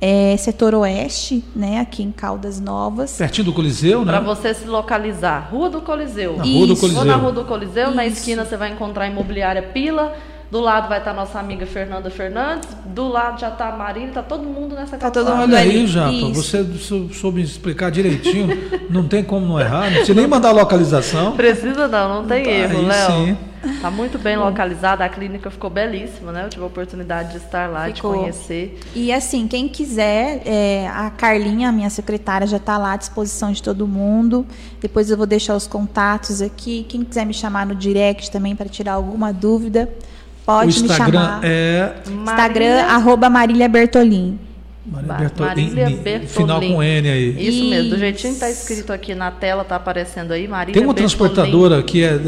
é, setor oeste, né, aqui em Caldas Novas. Pertinho do Coliseu, né? Pra você se localizar. Rua do Coliseu. Na Rua do Isso. Coliseu. Ou na Rua do Coliseu, na Isso. esquina você vai encontrar a imobiliária Pila. Do lado vai estar nossa amiga Fernanda Fernandes. Do lado já está a Marília. Tá todo mundo nessa Tá todo mundo Olha aí. Japa, Isso. você sou- soube explicar direitinho, não tem como não errar, não precisa nem mandar a localização. Precisa não, não tem Tá erro, Léo. sim. Tá muito bem localizada, a clínica ficou belíssima, né? Eu tive a oportunidade de estar lá, Ficou. de conhecer. E assim, quem quiser, é, a Carlinha, a minha secretária, já está lá à disposição de todo mundo. Depois eu vou deixar os contatos aqui. Quem quiser me chamar no direct também para tirar alguma dúvida, pode o me Instagram chamar. é Instagram, arroba Marília Bertolin. Marília Bertolini, Marília final com N aí. Isso mesmo, do Isso. jeitinho que tá escrito aqui na tela, tá aparecendo aí, Marília Tem uma Bertolin. transportadora que é, é,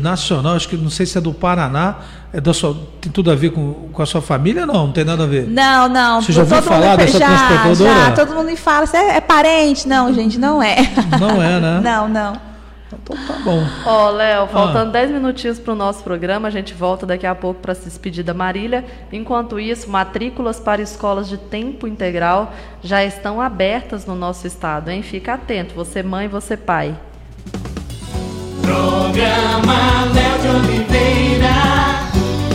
nacional, acho que não sei se é do Paraná, é da sua, tem tudo a ver com, com a sua família? Não, não tem nada a ver. Não, não. Você já ouviu todo mundo falar dessa já, transportadora? Já, todo mundo me fala, você é, é parente? Não, gente, não é. Não é, né? <laughs> Não, não. Então tá bom. Ó, Léo, faltando Ah. 10 minutinhos para o nosso programa, a gente volta daqui a pouco para se despedir da Marília. Enquanto isso, matrículas para escolas de tempo integral já estão abertas no nosso estado, hein? Fica atento, você mãe, você pai. Programa Léo de Oliveira.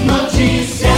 Notícias.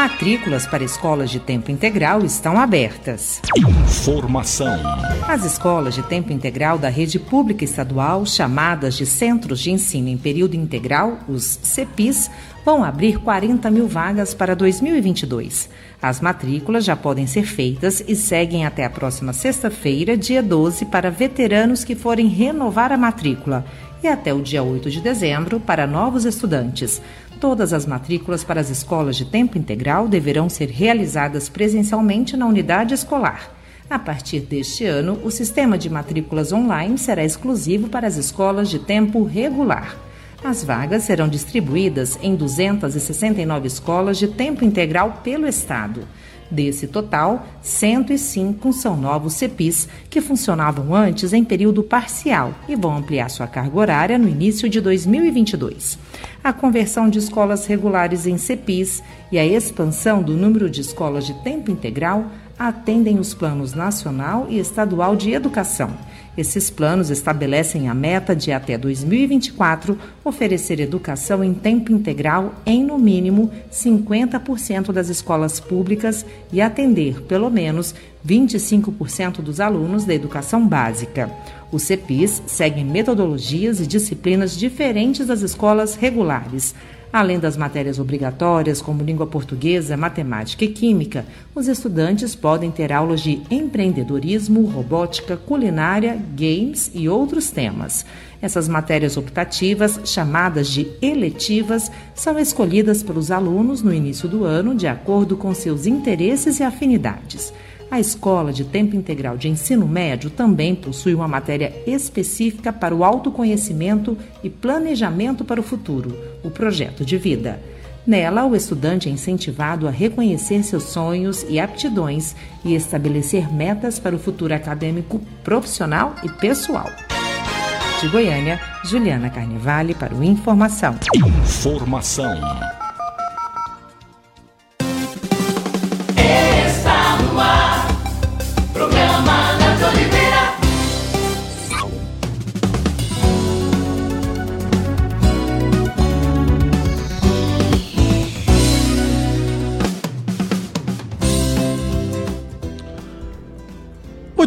Matrículas para escolas de tempo integral estão abertas. Informação. As escolas de tempo integral da rede pública estadual, chamadas de Centros de Ensino em Período Integral, os CEPIs, vão abrir 40 mil vagas para 2022. As matrículas já podem ser feitas e seguem até a próxima sexta-feira, dia 12, para veteranos que forem renovar a matrícula e até o dia 8 de dezembro para novos estudantes. Todas as matrículas para as escolas de tempo integral deverão ser realizadas presencialmente na unidade escolar. A partir deste ano, o sistema de matrículas online será exclusivo para as escolas de tempo regular. As vagas serão distribuídas em 269 escolas de tempo integral pelo Estado. Desse total, 105 são novos CEPIs, que funcionavam antes em período parcial e vão ampliar sua carga horária no início de 2022. A conversão de escolas regulares em CEPIs e a expansão do número de escolas de tempo integral atendem os planos nacional e estadual de educação esses planos estabelecem a meta de até 2024 oferecer educação em tempo integral em no mínimo 50% das escolas públicas e atender pelo menos 25% dos alunos da educação básica. Os CEPIs seguem metodologias e disciplinas diferentes das escolas regulares. Além das matérias obrigatórias, como língua portuguesa, matemática e química, os estudantes podem ter aulas de empreendedorismo, robótica, culinária, games e outros temas. Essas matérias optativas, chamadas de eletivas, são escolhidas pelos alunos no início do ano de acordo com seus interesses e afinidades. A Escola de Tempo Integral de Ensino Médio também possui uma matéria específica para o autoconhecimento e planejamento para o futuro, o projeto de vida. Nela, o estudante é incentivado a reconhecer seus sonhos e aptidões e estabelecer metas para o futuro acadêmico, profissional e pessoal. De Goiânia, Juliana Carnevale para o Informação. Informação.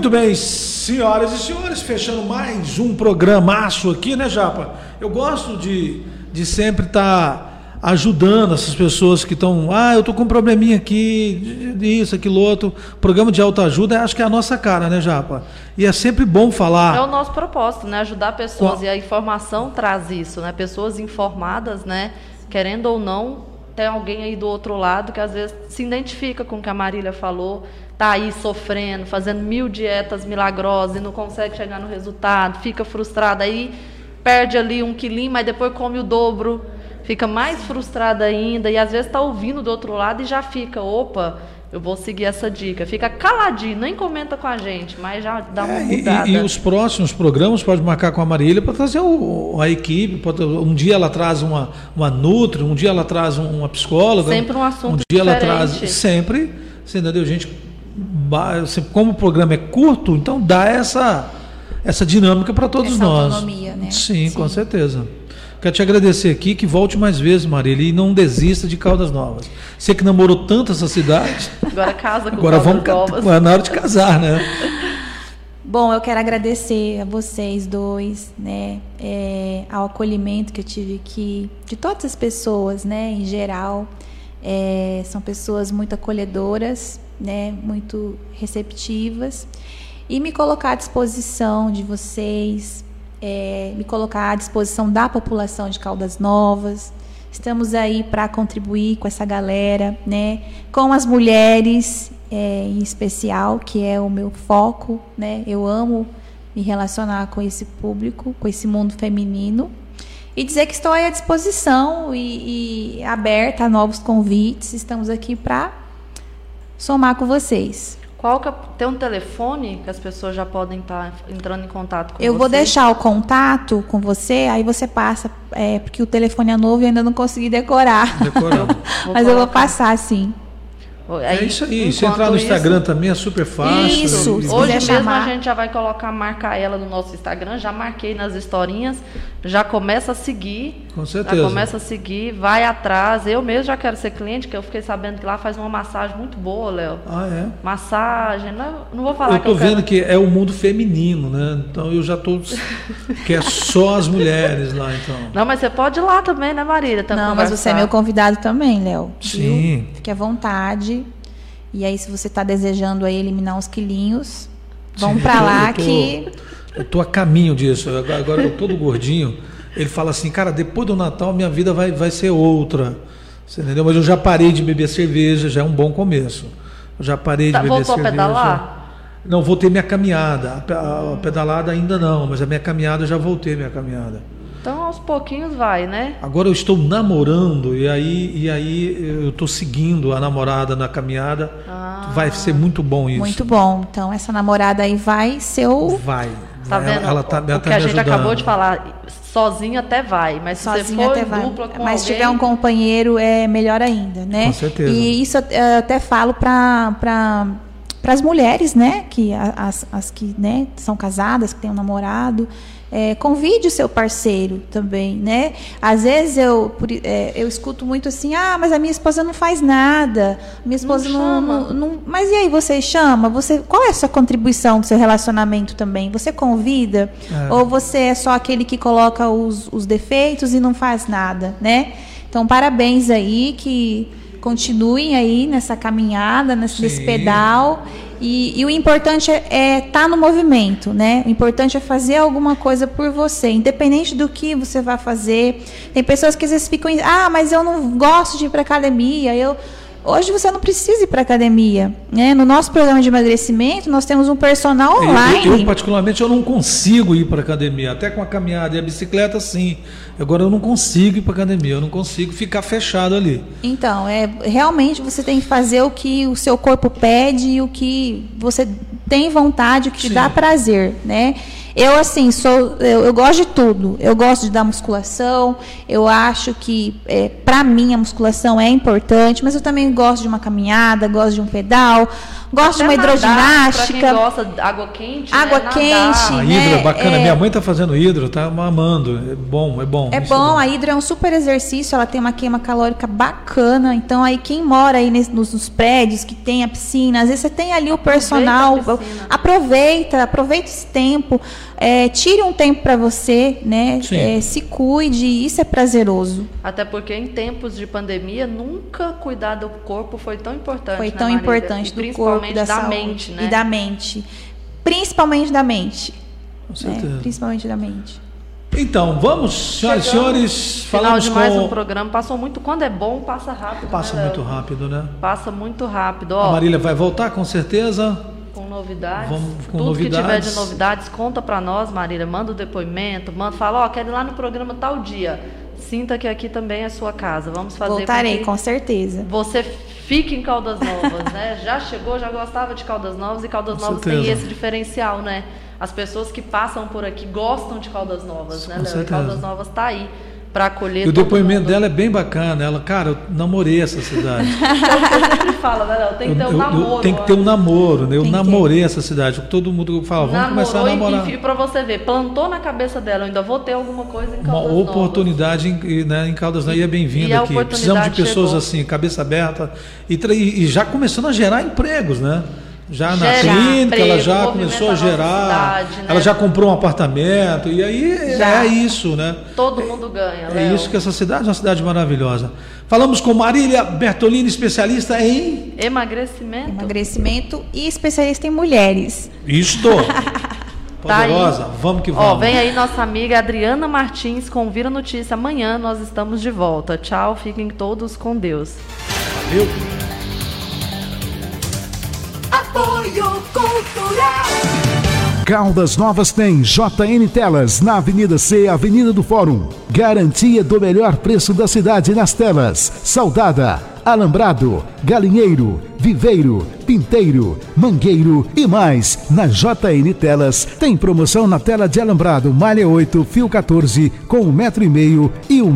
Muito bem, senhoras e senhores, fechando mais um programaço aqui, né, Japa? Eu gosto de, de sempre estar tá ajudando essas pessoas que estão, ah, eu estou com um probleminha aqui, isso, aquilo outro. Programa de autoajuda, acho que é a nossa cara, né, Japa? E é sempre bom falar. É o nosso propósito, né? Ajudar pessoas. Qual... E a informação traz isso, né? Pessoas informadas, né? Querendo ou não, tem alguém aí do outro lado que às vezes se identifica com o que a Marília falou está aí sofrendo, fazendo mil dietas milagrosas e não consegue chegar no resultado, fica frustrada aí, perde ali um quilinho, mas depois come o dobro, fica mais frustrada ainda e às vezes está ouvindo do outro lado e já fica, opa, eu vou seguir essa dica. Fica caladinho, nem comenta com a gente, mas já dá uma é, mudada. E, e, os próximos programas pode marcar com a Marília para trazer o, a equipe. Pode, um dia ela traz uma, uma Nutri, um dia ela traz uma psicóloga. Sempre um assunto Um dia diferente. ela traz. Sempre. Você entendeu? Gente como o programa é curto, então dá essa, essa dinâmica para todos essa nós. Autonomia, né? Sim, Sim, com certeza. Quero te agradecer aqui, que volte mais vezes, Marília, e não desista de Caldas Novas. Você que namorou tanto essa cidade. Agora casa com Agora Caldas vamos Novas. <laughs> É na hora de casar, né? Bom, eu quero agradecer a vocês dois, né, é, ao acolhimento que eu tive aqui, de todas as pessoas, né, em geral. É, são pessoas muito acolhedoras, né, muito receptivas e me colocar à disposição de vocês, é, me colocar à disposição da população de Caldas Novas. Estamos aí para contribuir com essa galera, né, com as mulheres é, em especial, que é o meu foco, né. Eu amo me relacionar com esse público, com esse mundo feminino. E dizer que estou à disposição e, e aberta a novos convites. Estamos aqui para somar com vocês. Qual que é, tem um telefone que as pessoas já podem estar tá entrando em contato com Eu você? vou deixar o contato com você, aí você passa, é, porque o telefone é novo e eu ainda não consegui decorar. Decorando. <laughs> Mas eu vou passar sim. Aí, é isso aí. Se entrar no Instagram isso, também é super fácil. Isso. Hoje mesmo chamar. a gente já vai colocar, marcar ela no nosso Instagram. Já marquei nas historinhas. Já começa a seguir. Com certeza. Já começa a seguir, vai atrás. Eu mesmo já quero ser cliente, que eu fiquei sabendo que lá faz uma massagem muito boa, Léo. Ah, é? Massagem, não, não vou falar Eu que tô eu quero- vendo que é o mundo feminino, né? Então eu já tô. que é só as mulheres lá, então. Não, mas você pode ir lá também, né, Marília? Tá Não, mas você é meu convidado também, Léo. Sim. Fique à vontade. E aí, se você está desejando aí eliminar uns quilinhos, vamos Sim, pra <laughs> eu tô- lá tô- que. Eu tô a caminho disso. Agora, eu todo gordinho. Ele fala assim, cara, depois do Natal minha vida vai, vai ser outra. Você entendeu? Mas eu já parei de beber cerveja, já é um bom começo. Eu já parei Tá, de beber voltou a cerveja. pedalar? Não, voltei minha caminhada. A pe- A, pedalada ainda não, mas a minha caminhada eu já voltei minha caminhada. Então, aos pouquinhos vai, né? Agora eu estou namorando e aí, e aí eu estou seguindo a namorada na caminhada. Vai ser muito bom isso. Muito bom. Então, essa namorada aí vai ser o. Vai. Tá vai. vendo? Ela, ela tá, ela o tá que a gente ajudando. acabou de falar, sozinho até vai, mas se Sozinho você for até em vai. dupla com Mas se alguém, tiver um companheiro, é melhor ainda, né? Com certeza. E isso eu até falo para para as mulheres, né? Que as, as que né, são casadas, que têm um namorado. É, convide o seu parceiro também, né? Às vezes eu, por é, eu escuto muito assim, ah, mas a minha esposa não faz nada, minha esposa não, não, não- Mas e aí, você chama? Você, qual é a sua contribuição do seu relacionamento também? Você convida? É. Ou você é só aquele que coloca os, os defeitos e não faz nada, né? Então, parabéns aí, que continuem aí nessa caminhada, nesse, pedal. E, e o importante é estar no movimento, né? O importante é fazer alguma coisa por você, independente do que você vai fazer. Tem pessoas que às vezes ficam, ah, mas eu não gosto de ir para academia, eu Hoje você não precisa ir para academia, né? No nosso programa de emagrecimento, nós temos um personal online. Eu, eu, particularmente, eu não consigo ir para academia. Até com a caminhada e a bicicleta, sim. Agora eu não consigo ir para academia. Eu não consigo ficar fechado ali. Então, é realmente você tem que fazer o que o seu corpo pede e o que você tem vontade, o que te dá prazer, né? Eu assim sou, eu, eu gosto de tudo. Eu gosto de dar musculação. Eu acho que é, para mim a musculação é importante, mas eu também gosto de uma caminhada, gosto de um pedal, gosto de uma Até nadar, hidroginástica. Pra quem gosta de água quente, Água né? quente, Nadar. A né? hidro é bacana. É. Minha mãe tá fazendo hidro, tá amando. É bom, é bom. É Isso bom, a hidro é um super exercício, ela tem uma queima calórica bacana. Então, aí quem mora aí nos, nos prédios que tem a piscina, às vezes você tem ali o personal. Aproveita, aproveita esse tempo. É, tire um tempo para você, né? É, se cuide, isso é prazeroso. Até porque em tempos de pandemia, nunca cuidar do corpo foi tão importante. Foi né, tão Marília? importante E do principalmente corpo, da, da saúde mente, né? e da mente, principalmente da mente. Com né? certeza. Principalmente da mente. Então, vamos, senhoras e senhores, Final falamos de mais com. um programa. Passou muito. Quando é bom, passa rápido. Passa né, muito rápido, né? Passa muito rápido. A Ó, Marília vai voltar, com certeza. Novidades. Vamos com Tudo que tiver novidades. de novidades, conta pra nós, Marília. Manda o depoimento, manda, fala, ó, quero ir lá no programa tal dia. Sinta que aqui também é sua casa. Vamos fazer Voltarei, que com certeza. Você fique em Caldas Novas, né? <laughs> Já chegou, já gostava de Caldas Novas e Caldas Com Novas tem certeza. esse diferencial, né? As pessoas que passam por aqui gostam de Caldas Novas, né, Com Léo? E certeza. Caldas Novas tá aí para acolher E o depoimento mundo. dela é bem bacana. Ela, cara, eu namorei essa cidade. <laughs> Sempre fala, né, Léo? Tem que ter Eu- um eu- namoro. tem que ter um namoro, né? Eu Tem que namorei essa cidade. Todo mundo fala, vamos começar a Namorou namorar. e, e pra você ver, plantou na cabeça dela, eu ainda vou ter alguma coisa em Uma Caldas Novas. oportunidade em, né, em Caldas Novas. E é E bem-vinda aqui. Precisamos de pessoas chegou. assim, cabeça aberta. E, e já começando a gerar empregos, né? Já na Gerar clínica, ela emprego, já movimenta começou a gerar. cidade, né? Ela já comprou um apartamento. E aí Já. é isso, né? Todo mundo ganha, É Léo. isso que essa cidade é uma cidade maravilhosa. Falamos com Marília Bertolini, especialista em Emagrecimento. Emagrecimento e especialista em mulheres. isto. <laughs> Tá. Poderosa, vamos que vamos. Ó, vem aí nossa amiga Adriana Martins com Vira Notícia. Amanhã nós estamos de volta. Tchau, fiquem todos com Deus. Valeu. Apoio Cultural. Caldas Novas tem JN Telas na Avenida C, Avenida do Fórum. Garantia do melhor preço da cidade nas telas. Saudada, Alambrado, Galinheiro, Viveiro, Pinteiro, Mangueiro e mais. Na JN Telas tem promoção na tela de alambrado malha 8, fio 14 com um metro e meio e um